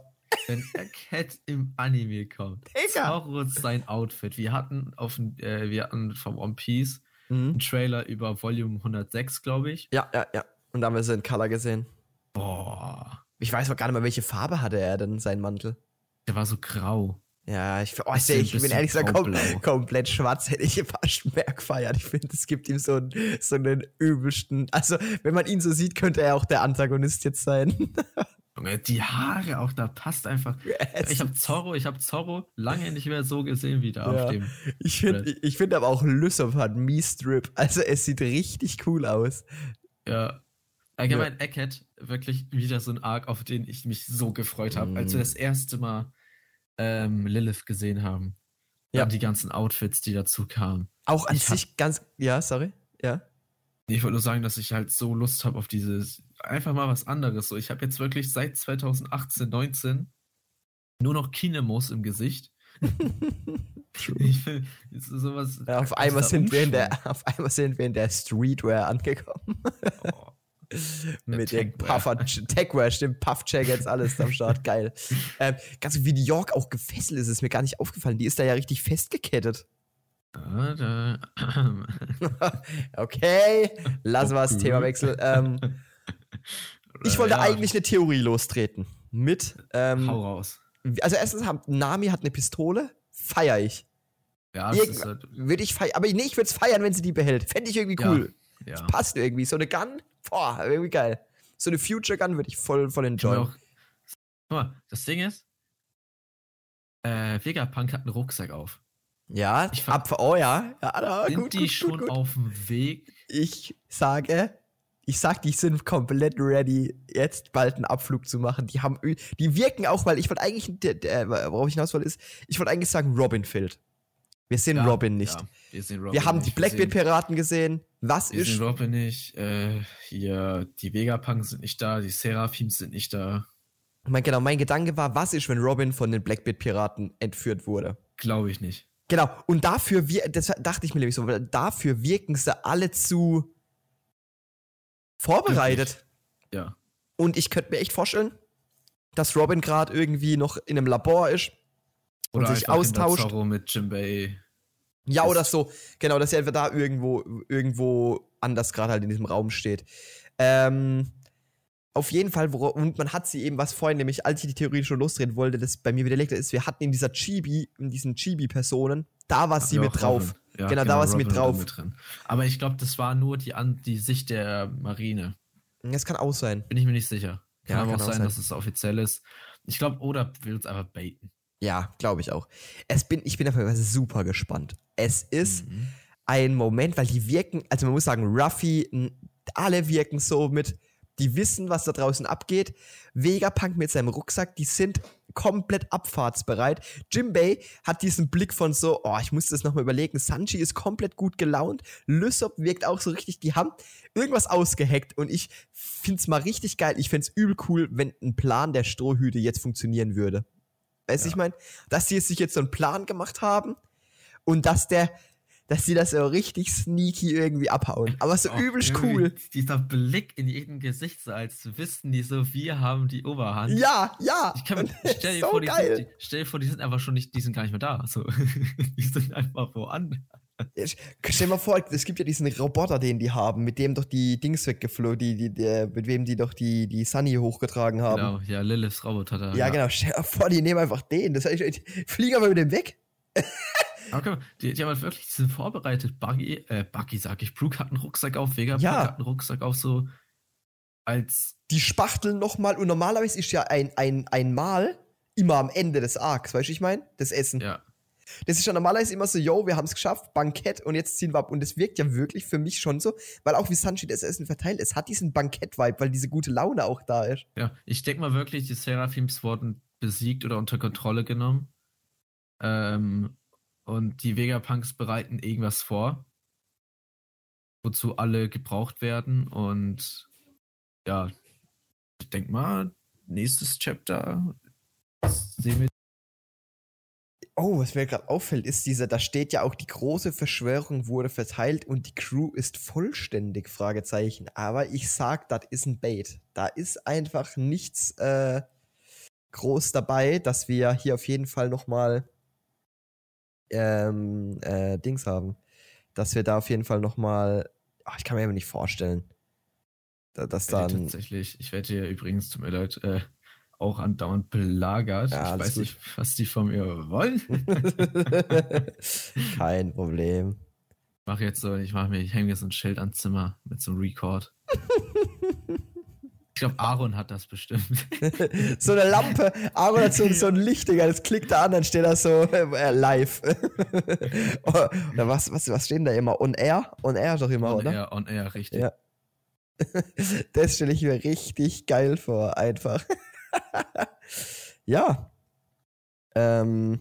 Wenn Egghead im Anime kommt. Zorro sein Outfit. Wir hatten auf äh, wir hatten vom One Piece Mhm. einen Trailer über Volume 106, glaube ich. Ja, ja, ja. Und da haben wir sie in Color gesehen. Boah. Ich weiß auch gar nicht mehr, welche Farbe hatte er denn, sein Mantel. Der war so grau. Ja, ich, oh, ich, ich bin ehrlich gesagt kom <laughs> komplett schwarz, hätte ich fast mehr gefeiert. Ich finde, es gibt ihm so, einen- so einen übelsten. Also, wenn man ihn so sieht, könnte er auch der Antagonist jetzt sein. <laughs> Junge, die Haare auch, da passt einfach. Ich habe Zorro, ich habe Zorro lange nicht mehr so gesehen wie da Ja. auf dem. Ich finde ich, find aber auch Lysop hat Mies-Strip. Also, es sieht richtig cool aus. Ja. Allgemein Eckhead, wirklich wieder so ein Arc, auf den ich mich so gefreut habe, als wir Mhm. das erste Mal ähm, Lilith gesehen haben. Ja. Ja. die ganzen Outfits, die dazu kamen. Auch an Ich hab- sich ganz. Ja, sorry. Ja. Ich wollte nur sagen, dass ich halt so Lust habe auf dieses, einfach mal was anderes. So, ich habe jetzt wirklich seit 2018, 19 nur noch Kinemos im Gesicht. <laughs> Ich sowas. Ja, auf, einmal sind wir in der, <laughs> auf einmal sind wir in der Streetwear angekommen. Oh, Mit dem. Puffer, Techwear, stimmt, Puff-Jackets, alles am Start, geil. <laughs> Ähm, ganz wie New York auch gefesselt ist, ist mir gar nicht aufgefallen. Die ist da ja richtig festgekettet. <laughs> Okay, lassen wir Okay. Themawechsel. Ähm, ich wollte Ja, eigentlich eine Theorie lostreten. Mit, ähm, Hau raus. also erstens, Nami hat eine Pistole, feier ich. Ja, das ist halt, Würde ich feiern, aber nee, ich würde es feiern, wenn sie die behält. Fände ich irgendwie Ja. cool. ja. Passt irgendwie. So eine Gun, boah, irgendwie geil. So eine Future Gun würde ich voll, voll enjoyen. guck mal, das Ding ist, äh, Vegapunk hat einen Rucksack auf. Ja, Ich ab, oh ja, ja, da, Sind gut, die gut, schon gut, auf dem Weg? Ich sage, ich sag, die sind komplett ready, jetzt bald einen Abflug zu machen. Die haben, die wirken auch, weil ich wollte eigentlich, der, worauf ich hinaus wollte, ist, ich wollte eigentlich sagen, Robin fehlt. Wir sehen Ja, Robin nicht. Ja, wir sehen Robin Wir haben die nicht. Wir sehen- Blackbeard-Piraten gesehen. Was Wir ist? sehen Robin nicht. Äh, hier, die Vegapunks sind nicht da, die Seraphims sind nicht da. Mein, genau, mein Gedanke war, was ist, wenn Robin von den Blackbeard-Piraten entführt wurde? Glaube ich nicht. Genau, und dafür, wir, das dachte ich mir nämlich so, dafür wirken sie alle zu vorbereitet. Ja. Und ich könnte mir echt vorstellen, dass Robin gerade irgendwie noch in einem Labor ist und sich austauscht. Zorro mit Jimbei. Ja, oder so. Genau, dass er einfach da irgendwo, irgendwo anders gerade halt in diesem Raum steht. Ähm, auf jeden Fall, und man hat sie eben, was vorhin nämlich, als ich die Theorie schon losdrehen wollte, das bei mir widerlegt ist, wir hatten in dieser Chibi, in diesen Chibi-Personen, da war sie Ja, mit drauf. Ja, Genau, da war sie mit drauf. drin. Aber ich glaube, das war nur die, An die Sicht der Marine. Das kann auch sein. Bin ich mir nicht sicher. Kann Ja, aber auch auch sein, sein. dass es offiziell ist. Ich glaube, oder will uns einfach baiten. Ja, glaube ich auch. Es bin, ich bin auf jeden Fall super gespannt. Es ist Mhm. ein Moment, weil die wirken, also man muss sagen, Ruffy, alle wirken so mit, die wissen, was da draußen abgeht. Vegapunk mit seinem Rucksack, die sind komplett abfahrtsbereit. Jimbei hat diesen Blick von so, oh, ich muss das nochmal überlegen. Sanji ist komplett gut gelaunt. Lysop wirkt auch so richtig, die haben irgendwas ausgeheckt und ich find's mal richtig geil. Ich find's übel cool, wenn ein Plan der Strohhüte jetzt funktionieren würde. Weißt du, Ja. ich meine, dass sie sich jetzt so einen Plan gemacht haben und dass der, dass sie das so richtig sneaky irgendwie abhauen. Aber so Oh, übelst cool. Dieser Blick in jedem Gesicht, so als wissen die so, wir haben die Oberhand. Ja, ja. Ich kann mir, <laughs> stell, dir so vor, die geil. sind, die, stell dir vor, die sind einfach schon nicht, die sind gar nicht mehr da. So. <laughs> die sind einfach woanders. Ich- Stell dir mal vor, es gibt ja diesen Roboter, den die haben, mit dem doch die Dings weggeflogen, die, die, der, mit wem die doch die, die Sunny hochgetragen haben. Genau, ja, Liliths Roboter da. Ja, genau. Stell dir vor, die nehmen einfach den. Das heißt, fliegen aber mit dem weg. Aber die, die haben halt wirklich, die sind vorbereitet. Buggy, äh, Buggy sag ich, Brooke hat einen Rucksack auf, Vegapunk Ja. hat einen Rucksack auf, so als, Die spachteln nochmal und normalerweise ist ja ein, ein, ein Mal immer am Ende des Arcs, weißt du, ich meine? Das Essen. ja, Das ist ja normalerweise immer so, yo, wir haben es geschafft, Bankett und jetzt ziehen wir ab. Und es wirkt ja wirklich für mich schon so, weil auch wie Sanji das Essen verteilt, es hat diesen Bankett-Vibe, weil diese gute Laune auch da ist. ja. Ich denke mal wirklich, die Seraphims wurden besiegt oder unter Kontrolle genommen. Ähm, und die Vegapunks bereiten irgendwas vor, wozu alle gebraucht werden. Und ja, ich denke mal, nächstes Chapter sehen wir. Oh, was mir gerade auffällt, ist dieser, da steht ja auch, die große Verschwörung wurde verteilt und die Crew ist vollständig, Fragezeichen. Aber ich sag, das ist ein Bait. Da ist einfach nichts äh, groß dabei, dass wir hier auf jeden Fall noch mal ähm, äh, Dings haben. Dass wir da auf jeden Fall noch mal, ach, ich kann mir aber nicht vorstellen, da- dass dann, tatsächlich, ich werde hier übrigens, tut mir leid, äh, auch andauernd belagert. Ja, ich weiß gut. nicht, was die von mir wollen. <laughs> Kein Problem. Ich mache jetzt so, ich mache mir, ich hänge mir so ein Schild ans Zimmer mit so einem Record. <laughs> ich glaube, Aaron hat das bestimmt. <laughs> so eine Lampe, Aaron hat so, so ein Licht, Digga, das klickt da an, dann steht da so äh, live. <laughs> oder was, was, was stehen da immer? On Air? On Air doch immer, on oder? air, on air, richtig. Ja. <laughs> das stelle ich mir richtig geil vor, einfach. ja. Ähm,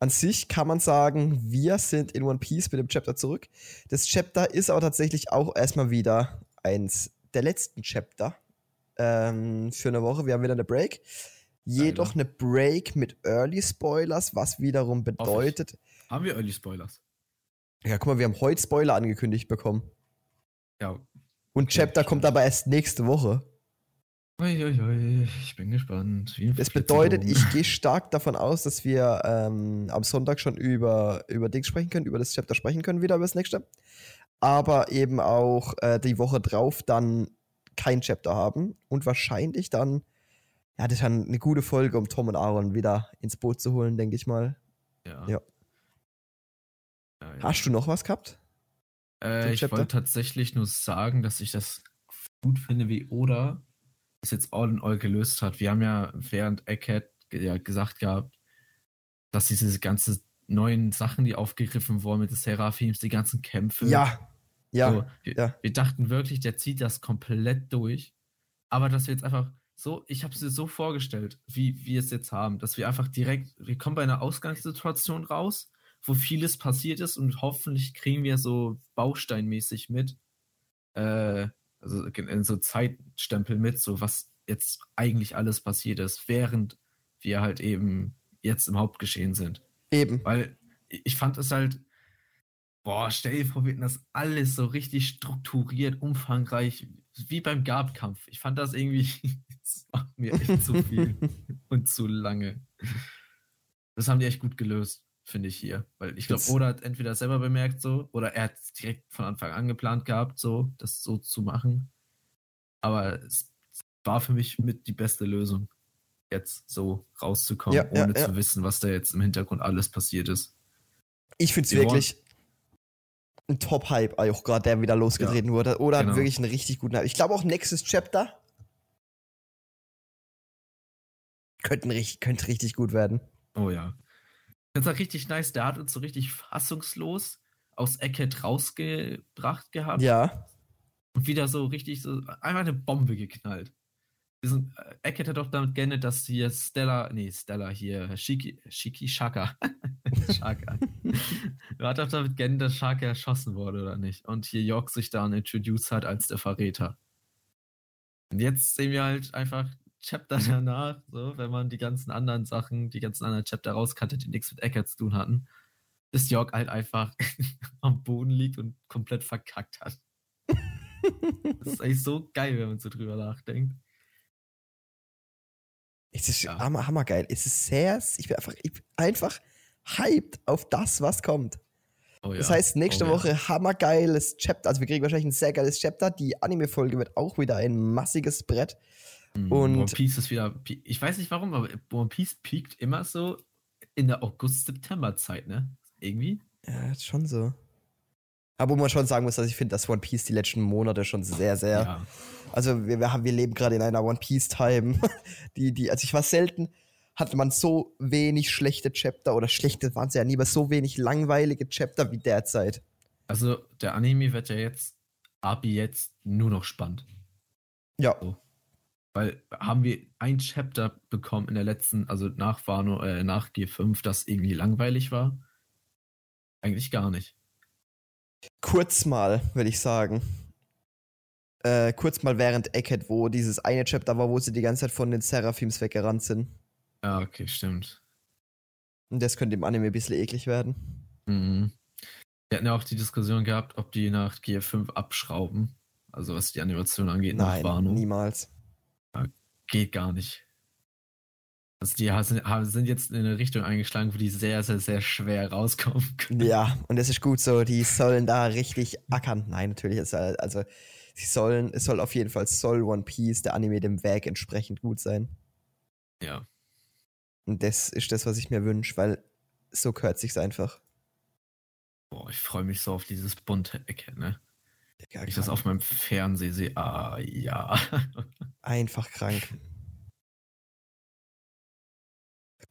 an sich kann man sagen, wir sind in One Piece mit dem Chapter zurück. Das Chapter ist aber tatsächlich auch erstmal wieder eins der letzten Chapter ähm, für eine Woche. Wir haben wieder eine Break. Jedoch eine Break mit Early Spoilers, was wiederum bedeutet. Haben wir Early Spoilers? Ja, guck mal, wir haben heute Spoiler angekündigt bekommen. Ja. Und Chapter kommt aber erst nächste Woche. Uiuiui, ich bin gespannt. Das bedeutet, ich gehe stark davon aus, dass wir ähm, am Sonntag schon über, über Dings sprechen können, über das Chapter sprechen können, wieder über das nächste. Aber eben auch äh, die Woche drauf dann kein Chapter haben und wahrscheinlich dann, ja, das ist dann eine gute Folge, um Tom und Aaron wieder ins Boot zu holen, denke ich mal. Ja. Ja. Hast du noch was gehabt? Äh, ich wollte tatsächlich nur sagen, dass ich das gut finde, wie Oda das jetzt all in all gelöst hat. Wir haben ja während Eckhead ja gesagt gehabt, dass diese ganzen neuen Sachen, die aufgegriffen wurden mit den Seraphims, die ganzen Kämpfe. Ja. Ja. So, wir, ja. wir dachten wirklich, der zieht das komplett durch. Aber dass wir jetzt einfach so, ich habe es mir so vorgestellt, wie wir es jetzt haben, dass wir einfach direkt, wir kommen bei einer Ausgangssituation raus, wo vieles passiert ist und hoffentlich kriegen wir so bausteinmäßig mit, äh, also in so Zeitstempel mit, so was jetzt eigentlich alles passiert ist, während wir halt eben jetzt im Hauptgeschehen sind. Eben. Weil ich fand es halt, boah, stell dir vor, wir hätten das alles so richtig strukturiert, umfangreich, wie beim Gabkampf. Ich fand das irgendwie, <laughs> das macht mir echt zu viel <laughs> und zu lange. Das haben die echt gut gelöst, finde ich hier. Weil ich glaube, Oda hat entweder selber bemerkt so, oder er hat es direkt von Anfang an geplant gehabt, so, das so zu machen. Aber es war für mich mit die beste Lösung, jetzt so rauszukommen, Ja, ja, ohne ja. zu wissen, was da jetzt im Hintergrund alles passiert ist. Ich finde es Wir wirklich ein Top-Hype, auch gerade der wieder losgetreten wurde. Oder genau. hat wirklich einen richtig guten Hype. Ich glaube auch nächstes Chapter könnte, richtig, könnte richtig gut werden. Oh ja. Das war richtig nice. Der hat uns so richtig fassungslos aus Eckhead rausgebracht gehabt Ja. und wieder so richtig so einfach eine Bombe geknallt. Wir sind, äh, Eckhead hat doch damit geendet, dass hier Stella, nee, Stella hier, Shiki, Shiki Shaka. <laughs> Shaka. <laughs> Er hat doch damit geendet, dass Shaka erschossen wurde, oder nicht? Und hier York sich dann introduced hat als der Verräter. Und jetzt sehen wir halt einfach Chapter danach, so, wenn man die ganzen anderen Sachen, die ganzen anderen Chapter rauskannte, die nichts mit Eckert zu tun hatten, bis York halt einfach <laughs> am Boden liegt und komplett verkackt hat. Das ist eigentlich so geil, wenn man so drüber nachdenkt. Es ist Ja. hammer, hammergeil. Es ist sehr, ich bin einfach, ich bin einfach hyped auf das, was kommt. Oh, Das ja. heißt, nächste Oh, ja. Woche hammergeiles Chapter. Also wir kriegen wahrscheinlich ein sehr geiles Chapter. Die Anime-Folge wird auch wieder ein massiges Brett. Mhm, und- One Piece ist wieder. Ich weiß nicht warum, aber One Piece piekt immer so in der August-September-Zeit, ne? Irgendwie. Ja, schon so. Aber wo man schon sagen muss, dass ich finde, dass One Piece die letzten Monate schon sehr, sehr. Ja. Also wir, wir, haben, wir leben gerade in einer One Piece-Time. <laughs> Die, die, also ich war selten, hatte man so wenig schlechte Chapter oder schlechte waren es ja nie, aber so wenig langweilige Chapter wie derzeit. Also, der Anime wird ja jetzt ab jetzt nur noch spannend. Ja. So. Weil haben wir ein Chapter bekommen in der letzten, also nach Wano, äh, nach G5, das irgendwie langweilig war? Eigentlich gar nicht. Kurz mal, würde ich sagen. Äh, kurz mal während Eckhead, wo dieses eine Chapter war, wo sie die ganze Zeit von den Seraphims weggerannt sind. Ja, okay, stimmt. Und das könnte im Anime ein bisschen eklig werden. Mhm. Wir hatten ja auch die Diskussion gehabt, ob die nach G5 abschrauben. Also was die Animation angeht, Nein, nach Wano. niemals. Geht gar nicht. Also die sind, jetzt in eine Richtung eingeschlagen, wo die sehr, sehr, sehr schwer rauskommen können. Ja, und das ist gut so. Die sollen da richtig ackern. Nein, natürlich ist halt- also sie sollen, es soll auf jeden Fall soll One Piece der Anime dem Weg entsprechend gut sein. Ja. Und das ist das, was ich mir wünsche, weil so gehört sich's einfach. Boah, ich freue mich so auf dieses bunte Ecke, ne? Digga, ich das auf meinem Fernseher sehe, ah, ja. <laughs> Einfach krank.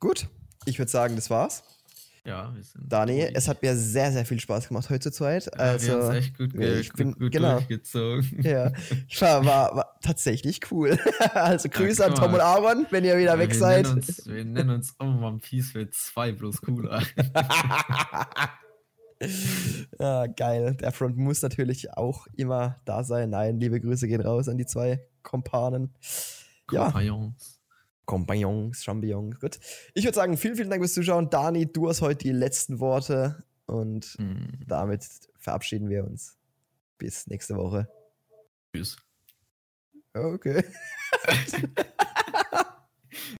Gut, ich würde sagen, das war's. ja, wir sind. Dani, durch. es hat mir sehr, sehr viel Spaß gemacht heute zu zweit. Ja, Also, wir haben es echt gut, ge ich bin- gut, gut genau. durchgezogen. <laughs> ja, ich war, war, war tatsächlich cool. <laughs> also Grüße Ja, an Tom und Aaron, wenn ihr wieder Ja, weg wir seid. Nennen uns, wir nennen uns oh, One Piece für zwei bloß cooler. <laughs> ja, geil. Der Front muss natürlich auch immer da sein. Nein, liebe Grüße gehen raus an die zwei Kompanen. Ja. Compagnons. Champignons. Gut. Ich würde sagen, vielen, vielen Dank fürs Zuschauen. Dani, du hast heute die letzten Worte und Hm, damit verabschieden wir uns. Bis nächste Woche. tschüss. Okay. <laughs>